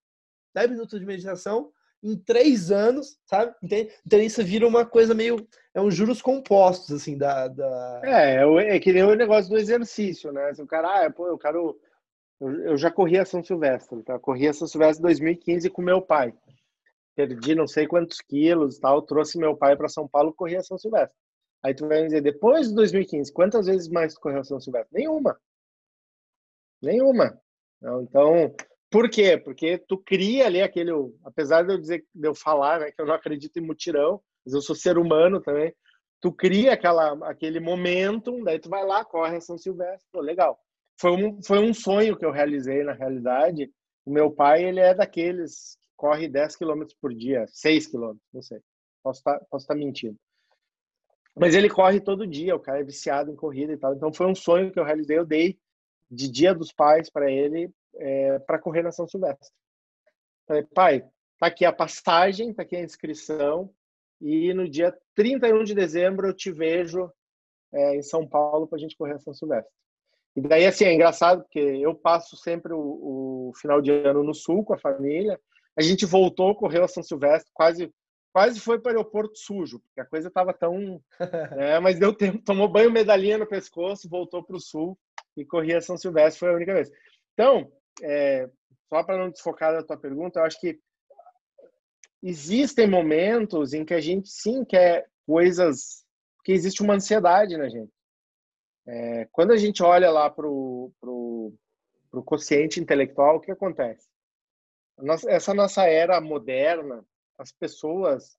10 minutos de meditação em três anos, sabe? Entende? Então isso vira uma coisa meio. É um juros compostos, assim, da. da... É, é, é que nem o negócio do exercício, né? Se o cara, ah, pô, eu quero. Eu, já corri a São Silvestre, tá? Corri a São Silvestre em 2015 com meu pai. Perdi não sei quantos quilos tal, trouxe meu pai para São Paulo corri a São Silvestre. Aí tu vai me dizer, depois de 2015, quantas vezes mais tu correu a São Silvestre? Nenhuma. Nenhuma. Então, por quê? Porque tu cria ali aquele, apesar de eu dizer, de eu falar, né, que eu não acredito em mutirão, mas eu sou ser humano também. Tu cria aquela, aquele momento, daí tu vai lá, corre a São Silvestre, pô, legal. Foi um, foi um sonho que eu realizei na realidade. O meu pai, ele é daqueles que corre 10 km por dia, 6 km, não sei. Posso estar tá, posso tá mentindo. Mas ele corre todo dia, o cara é viciado em corrida e tal. Então foi um sonho que eu realizei, eu dei de Dia dos Pais para ele é, para correr na São Silvestre. Falei, pai, tá aqui a passagem, tá aqui a inscrição e no dia 31 de dezembro eu te vejo é, em São Paulo para a gente correr a São Silvestre. E daí, assim, é engraçado porque eu passo sempre o, o final de ano no Sul com a família. A gente voltou, correu a São Silvestre, quase quase foi para o aeroporto sujo, porque a coisa estava tão. Né, mas deu tempo, tomou banho, medalhinha no pescoço, voltou para o sul e corria São Silvestre, foi a única vez. Então, é, só para não desfocar da tua pergunta, eu acho que existem momentos em que a gente sim quer coisas, que existe uma ansiedade na gente. É, quando a gente olha lá para o pro, pro quociente intelectual, o que acontece? Nossa, essa nossa era moderna, as pessoas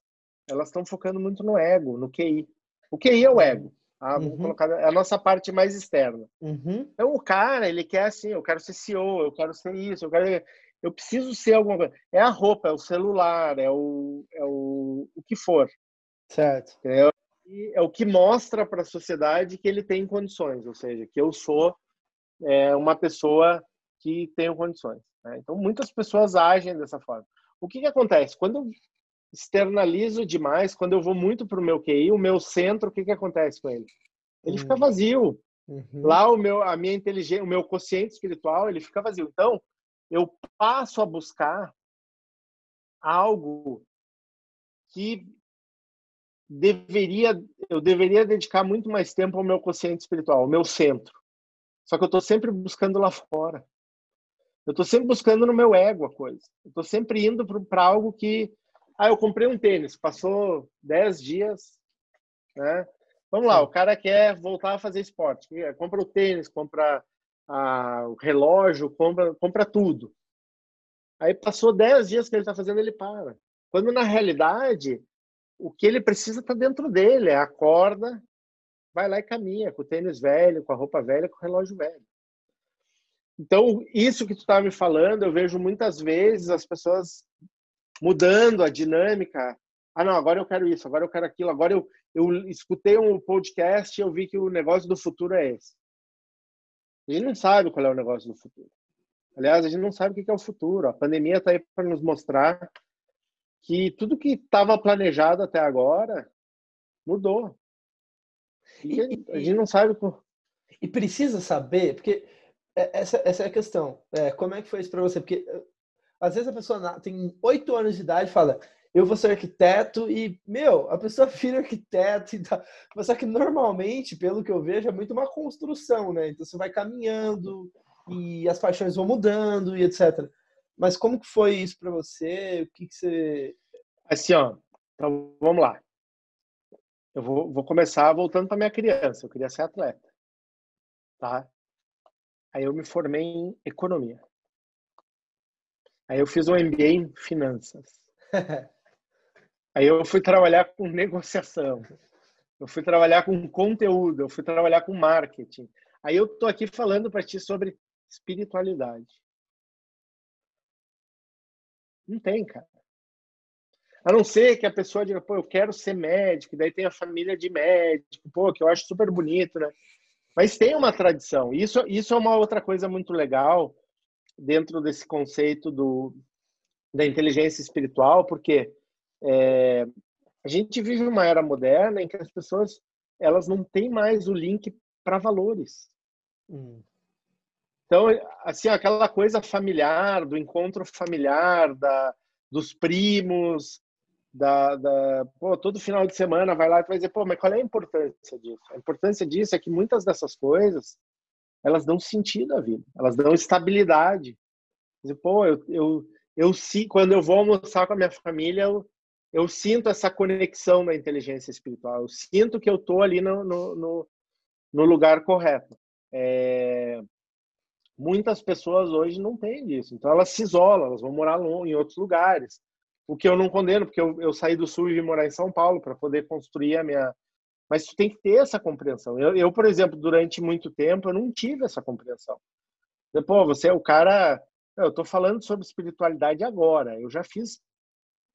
elas estão focando muito no ego, no QI. O QI é o ego. Ah, vamos uhum. colocar é a nossa parte mais externa. Uhum. Então o cara, ele quer assim, eu quero ser CEO, eu quero ser isso, eu quero eu preciso ser alguma coisa. É a roupa, é o celular, é o é o, o que for. Certo. É, é o que mostra para a sociedade que ele tem condições, ou seja, que eu sou é, uma pessoa que tenho condições. Né? Então muitas pessoas agem dessa forma. O que, que acontece quando externalizo demais, quando eu vou muito para o meu QI, o meu centro, o que, que acontece com ele? Ele uhum. fica vazio. Uhum. Lá o meu, a minha inteligência, o meu consciente espiritual, ele fica vazio. Então, eu passo a buscar algo que deveria, eu deveria dedicar muito mais tempo ao meu consciente espiritual, ao meu centro. Só que eu estou sempre buscando lá fora. Eu estou sempre buscando no meu ego a coisa. Eu estou sempre indo para algo que ah, eu comprei um tênis, passou 10 dias, né? Vamos lá, o cara quer voltar a fazer esporte. Compra o tênis, compra a, o relógio, compra, compra tudo. Aí passou 10 dias que ele está fazendo, ele para. Quando na realidade, o que ele precisa está dentro dele, é acorda, vai lá e caminha, com o tênis velho, com a roupa velha, com o relógio velho. Então, isso que tu estava tá me falando, eu vejo muitas vezes as pessoas mudando a dinâmica. Ah, não, agora eu quero isso, agora eu quero aquilo, agora eu, eu escutei um podcast e eu vi que o negócio do futuro é esse. A gente não sabe qual é o negócio do futuro. Aliás, a gente não sabe o que é o futuro. A pandemia está aí para nos mostrar que tudo que estava planejado até agora mudou. E a gente não sabe E precisa saber, porque é, essa, essa é a questão. É, como é que foi isso para você? Porque às vezes a pessoa tem oito anos de idade e fala, eu vou ser arquiteto e, meu, a pessoa vira arquiteto e tá... Só que normalmente, pelo que eu vejo, é muito uma construção, né? Então você vai caminhando e as paixões vão mudando e etc. Mas como que foi isso para você? O que, que você... Assim, ó, então vamos lá. Eu vou, vou começar voltando para minha criança. Eu queria ser atleta, tá? Aí eu me formei em economia. Aí eu fiz um MBA em finanças. Aí eu fui trabalhar com negociação. Eu fui trabalhar com conteúdo, eu fui trabalhar com marketing. Aí eu tô aqui falando para ti sobre espiritualidade. Não tem, cara. A não ser que a pessoa diga, pô, eu quero ser médico, daí tem a família de médico, pô, que eu acho super bonito, né? Mas tem uma tradição. Isso, isso é uma outra coisa muito legal dentro desse conceito do, da inteligência espiritual, porque é, a gente vive uma era moderna em que as pessoas elas não têm mais o link para valores. Hum. Então, assim, aquela coisa familiar, do encontro familiar, da, dos primos, da, da pô, todo final de semana vai lá e vai dizer, pô, mas qual é a importância disso? A importância disso é que muitas dessas coisas, elas dão sentido à vida, elas dão estabilidade. Pô, eu, eu, eu, quando eu vou almoçar com a minha família, eu, eu sinto essa conexão na inteligência espiritual. Eu sinto que eu estou ali no, no, no, lugar correto. É... Muitas pessoas hoje não têm isso. Então elas se isolam, elas vão morar em outros lugares. O que eu não condeno, porque eu, eu saí do Sul e vim morar em São Paulo para poder construir a minha. Mas tu tem que ter essa compreensão. Eu, eu, por exemplo, durante muito tempo, eu não tive essa compreensão. Pô, você é o cara. Eu estou falando sobre espiritualidade agora. Eu já fiz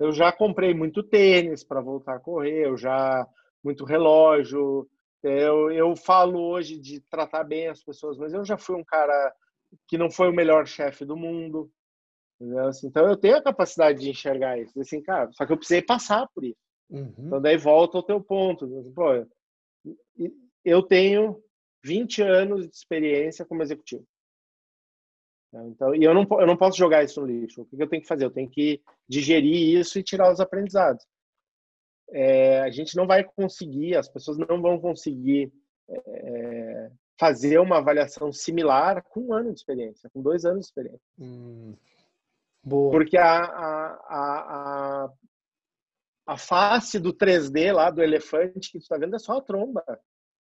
eu já comprei muito tênis para voltar a correr, eu já muito relógio. Eu, eu falo hoje de tratar bem as pessoas, mas eu já fui um cara que não foi o melhor chefe do mundo. Então eu tenho a capacidade de enxergar isso. Assim, cara, só que eu precisei passar por isso. Uhum. Então daí volta ao teu ponto. Pô, eu tenho 20 anos de experiência como executivo. Então, e eu não, eu não posso jogar isso no lixo. O que eu tenho que fazer? Eu tenho que digerir isso e tirar os aprendizados. É, a gente não vai conseguir, as pessoas não vão conseguir é, fazer uma avaliação similar com um ano de experiência, com dois anos de experiência. Hum, Porque a, a, a, a, face do 3D lá do elefante que tu está vendo é só a tromba.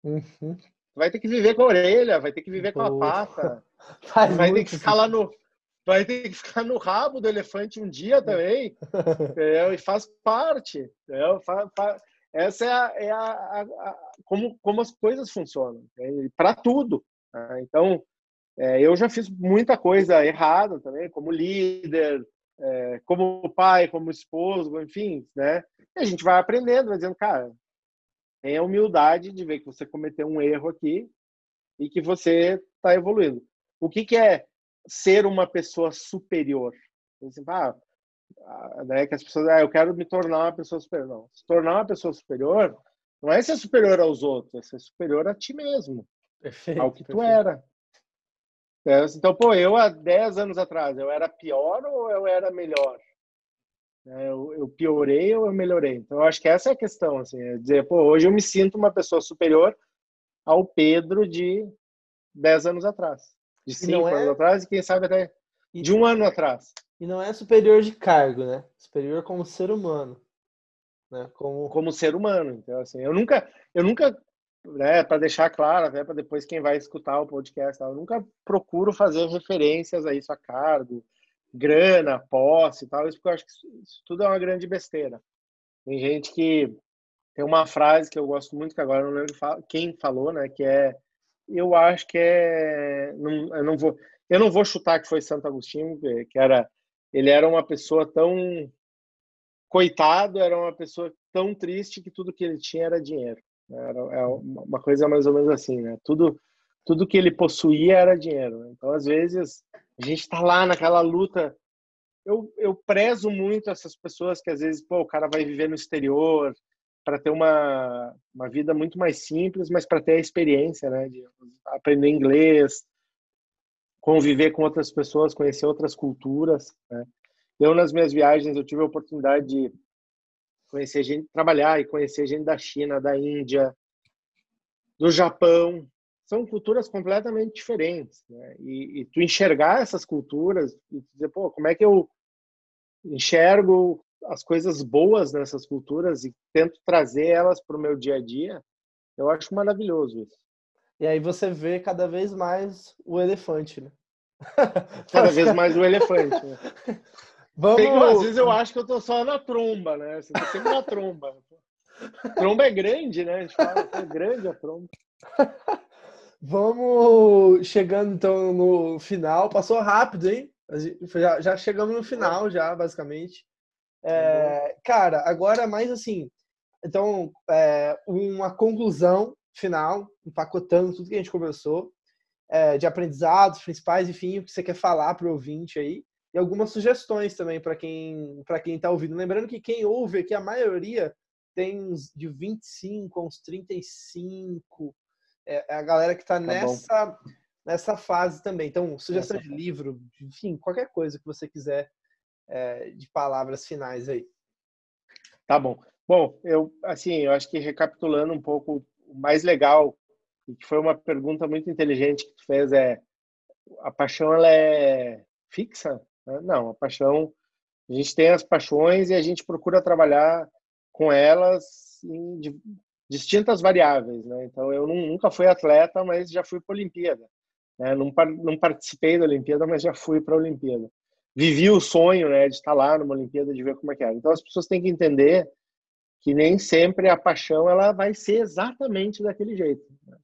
Uhum. vai ter que viver com a orelha, vai ter que viver Boa. com a pata. Faz vai ter que ficar lá no vai ter que ficar no rabo do elefante um dia também é, e faz parte é, essa é, a, é a, a, a, como como as coisas funcionam é, para tudo né? então é, eu já fiz muita coisa errada também como líder é, como pai como esposo enfim né e a gente vai aprendendo vai dizendo cara tenha humildade de ver que você cometeu um erro aqui e que você está evoluindo o que, que é ser uma pessoa superior? Assim, ah, né, que as pessoas, ah, eu quero me tornar uma pessoa superior. Não, se tornar uma pessoa superior não é ser superior aos outros, é ser superior a ti mesmo, perfeito, ao que perfeito. tu era. É, então, pô, eu há 10 anos atrás, eu era pior ou eu era melhor? É, eu, eu piorei ou eu melhorei? Então, eu acho que essa é a questão, assim, é dizer, pô, hoje eu me sinto uma pessoa superior ao Pedro de 10 anos atrás de cinco é... anos atrás e quem sabe até de um ano atrás. E não é superior de cargo, né? Superior como ser humano. Né? Como... como ser humano. Então, assim, eu nunca, eu nunca, né, para deixar claro, até para depois quem vai escutar o podcast, eu nunca procuro fazer referências a isso a cargo, grana, posse e tal, isso porque eu acho que isso tudo é uma grande besteira. Tem gente que tem uma frase que eu gosto muito, que agora não lembro quem falou, né, que é eu acho que é. Não, eu, não vou, eu não vou chutar que foi Santo Agostinho, que era. Ele era uma pessoa tão. Coitado, era uma pessoa tão triste que tudo que ele tinha era dinheiro. Era, é uma coisa mais ou menos assim, né? Tudo, tudo que ele possuía era dinheiro. Né? Então, às vezes, a gente está lá naquela luta. Eu, eu prezo muito essas pessoas que às vezes, pô, o cara vai viver no exterior, para ter uma, uma vida muito mais simples, mas para ter a experiência, né, de aprender inglês, conviver com outras pessoas, conhecer outras culturas. Né? Eu nas minhas viagens eu tive a oportunidade de conhecer gente, trabalhar e conhecer gente da China, da Índia, do Japão. São culturas completamente diferentes, né? E, e tu enxergar essas culturas e dizer, pô, como é que eu enxergo as coisas boas nessas culturas e tento trazer elas para o meu dia a dia, eu acho maravilhoso isso. E aí você vê cada vez mais o elefante, né? Cada vez mais o elefante. Né? Vamos... às vezes eu acho que eu tô só na tromba, né? Você tá sempre na tromba. Tromba é grande, né? A gente fala que é grande a tromba. Vamos chegando então no final. Passou rápido, hein? Já, já chegamos no final, já, basicamente. É, cara, agora mais assim. Então, é, uma conclusão final, empacotando tudo que a gente conversou, é, de aprendizados principais, enfim, o que você quer falar para o ouvinte aí, e algumas sugestões também para quem para quem está ouvindo. Lembrando que quem ouve aqui, a maioria tem uns de 25 a uns 35, é, é a galera que está tá nessa, nessa fase também. Então, sugestão de livro, enfim, qualquer coisa que você quiser é, de palavras finais aí. Tá bom. Bom, eu assim, eu acho que recapitulando um pouco, o mais legal, e que foi uma pergunta muito inteligente que tu fez é a paixão ela é fixa? Né? Não, a paixão a gente tem as paixões e a gente procura trabalhar com elas em distintas variáveis, né? Então eu nunca fui atleta, mas já fui para a Olimpíada. Né? Não, não participei da Olimpíada, mas já fui para a Olimpíada vivi o sonho né, de estar lá numa Olimpíada, de ver como é que era. Então as pessoas têm que entender que nem sempre a paixão ela vai ser exatamente daquele jeito. Né?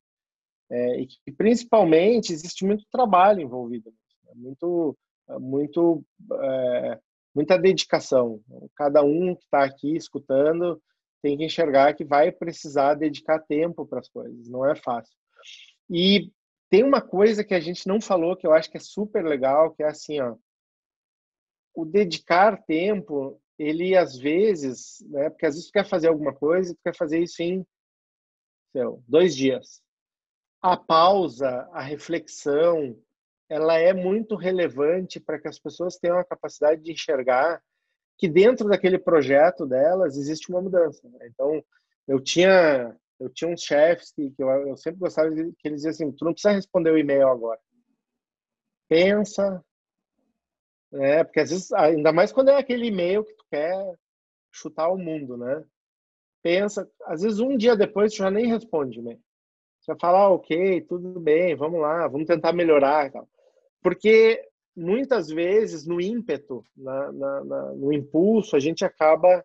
É, e que principalmente existe muito trabalho envolvido, né? muito, muito, é, muita dedicação. Cada um que está aqui escutando tem que enxergar que vai precisar dedicar tempo para as coisas. Não é fácil. E tem uma coisa que a gente não falou que eu acho que é super legal, que é assim, ó, o dedicar tempo, ele às vezes, né, porque às vezes tu quer fazer alguma coisa, tu quer fazer isso em sei, dois dias. A pausa, a reflexão, ela é muito relevante para que as pessoas tenham a capacidade de enxergar que dentro daquele projeto delas existe uma mudança. Né? Então, eu tinha eu tinha uns chefes que, que eu, eu, sempre gostava de, que eles diziam assim, tu não precisa responder o e-mail agora. Pensa, é, porque às vezes, ainda mais quando é aquele e-mail que tu quer chutar o mundo, né? Pensa, às vezes um dia depois tu já nem responde e-mail. Você vai falar, ah, ok, tudo bem, vamos lá, vamos tentar melhorar. Tal. Porque muitas vezes, no ímpeto, na, na, na, no impulso, a gente acaba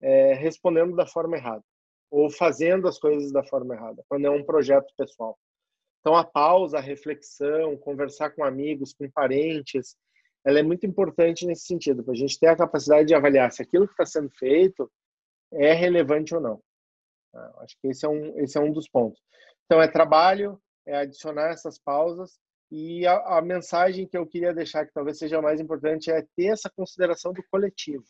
é, respondendo da forma errada ou fazendo as coisas da forma errada, quando é um projeto pessoal. Então, a pausa, a reflexão, conversar com amigos, com parentes, ela é muito importante nesse sentido, para a gente ter a capacidade de avaliar se aquilo que está sendo feito é relevante ou não. Tá? Acho que esse é um, esse é um dos pontos. Então, é trabalho, é adicionar essas pausas, e a, a mensagem que eu queria deixar, que talvez seja a mais importante, é ter essa consideração do coletivo.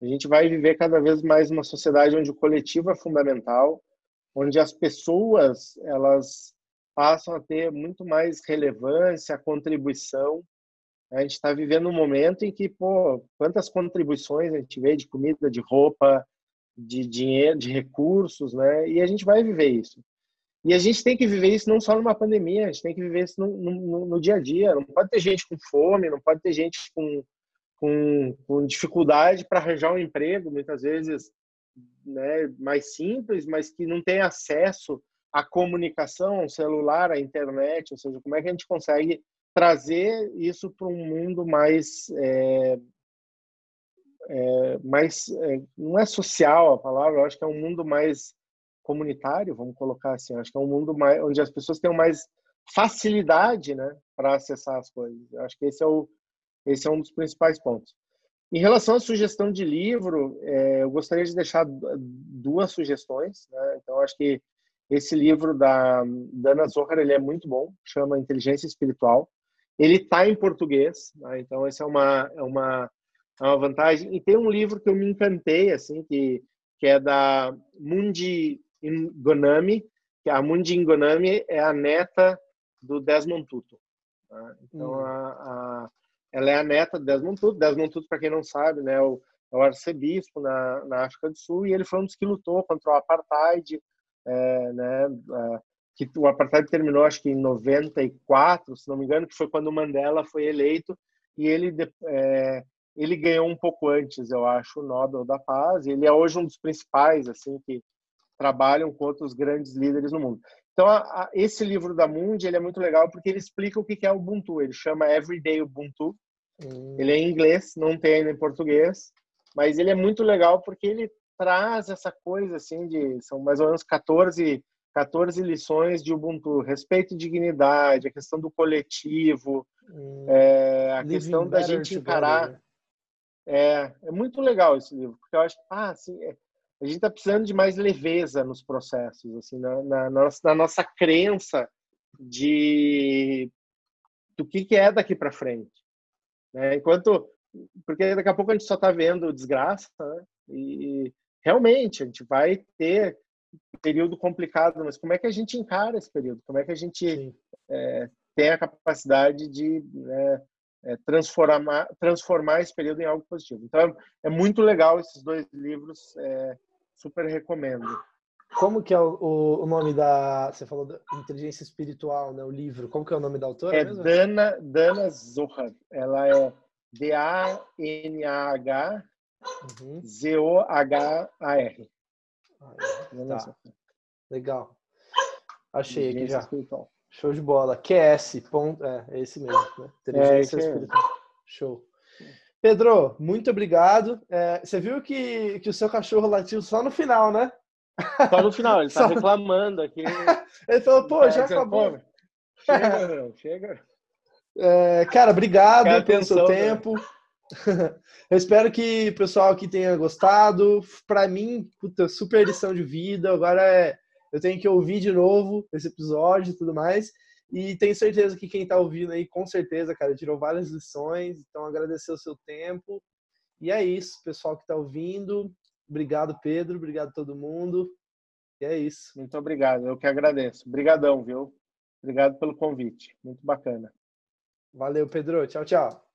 A gente vai viver cada vez mais uma sociedade onde o coletivo é fundamental, onde as pessoas elas passam a ter muito mais relevância, contribuição, a gente está vivendo um momento em que, pô, quantas contribuições a gente vê de comida, de roupa, de dinheiro, de recursos, né? E a gente vai viver isso. E a gente tem que viver isso não só numa pandemia, a gente tem que viver isso no, no, no dia a dia. Não pode ter gente com fome, não pode ter gente com, com, com dificuldade para arranjar um emprego, muitas vezes né, mais simples, mas que não tem acesso à comunicação, ao celular, à internet. Ou seja, como é que a gente consegue trazer isso para um mundo mais é, é, mais é, não é social a palavra, eu acho que é um mundo mais comunitário, vamos colocar assim, acho que é um mundo mais onde as pessoas têm mais facilidade, né, para acessar as coisas. Eu acho que esse é o esse é um dos principais pontos. Em relação à sugestão de livro, é, eu gostaria de deixar duas sugestões. Né? Então, acho que esse livro da, da Ana Zohar ele é muito bom, chama Inteligência Espiritual. Ele está em português, né? então essa é uma, é uma, é uma vantagem. E tem um livro que eu me encantei, assim, que, que é da Mundi Ngonami, que a Mundi Ngonami é a neta do Desmond Tutu. Tá? Então, hum. a, a, ela é a neta do Desmond Tutu. Desmond Tutu, para quem não sabe, né, é o, é o arcebispo na, na África do Sul, e ele foi um dos que lutou contra o apartheid, é, né, que o apartheid terminou acho que em 94, se não me engano, que foi quando o Mandela foi eleito e ele é, ele ganhou um pouco antes, eu acho, o Nobel da Paz. Ele é hoje um dos principais assim que trabalham com outros grandes líderes no mundo. Então, a, a, esse livro da Mundi ele é muito legal porque ele explica o que é Ubuntu. Ele chama Everyday Ubuntu. Hum. Ele é em inglês, não tem ainda em português, mas ele é muito legal porque ele traz essa coisa assim de são mais ou menos 14 14 lições de Ubuntu, respeito e dignidade, a questão do coletivo, hum, é, a questão da gente encarar. É, é muito legal esse livro, porque eu acho que ah, assim, é, a gente está precisando de mais leveza nos processos, assim, na, na, na, na nossa crença de do que, que é daqui para frente. Né? Enquanto, porque daqui a pouco a gente só está vendo desgraça, né? e realmente a gente vai ter período complicado, mas como é que a gente encara esse período? Como é que a gente é, tem a capacidade de né, é, transformar, transformar esse período em algo positivo? Então, é muito legal esses dois livros, é, super recomendo. Como que é o, o, nome da... Você falou da inteligência espiritual, né? O livro. Como que é o nome da autora É mesmo? Dana, Dana Zohar. Ela é D-A-N-A-H uhum. Z-O-H-A-R. Tá. Legal. Achei aqui já. Espiritual. Show de bola. QS. Ponto, é, é esse mesmo. Né? Inteligência é, espiritual. Show. Pedro, muito obrigado. É, você viu que, que o seu cachorro latiu só no final, né? Só no final, ele tá só... reclamando aqui. ele falou, pô, já acabou. Chega, chega. É, cara, obrigado pelo atenção, seu tempo. Né? Eu espero que o pessoal aqui tenha gostado. Para mim, puta, super lição de vida. Agora é, eu tenho que ouvir de novo esse episódio e tudo mais. E tenho certeza que quem está ouvindo aí, com certeza, cara, tirou várias lições. Então, agradecer o seu tempo. E é isso, pessoal que está ouvindo. Obrigado, Pedro. Obrigado todo mundo. E é isso. Muito obrigado. Eu que agradeço. Obrigadão, viu? Obrigado pelo convite. Muito bacana. Valeu, Pedro. Tchau, tchau.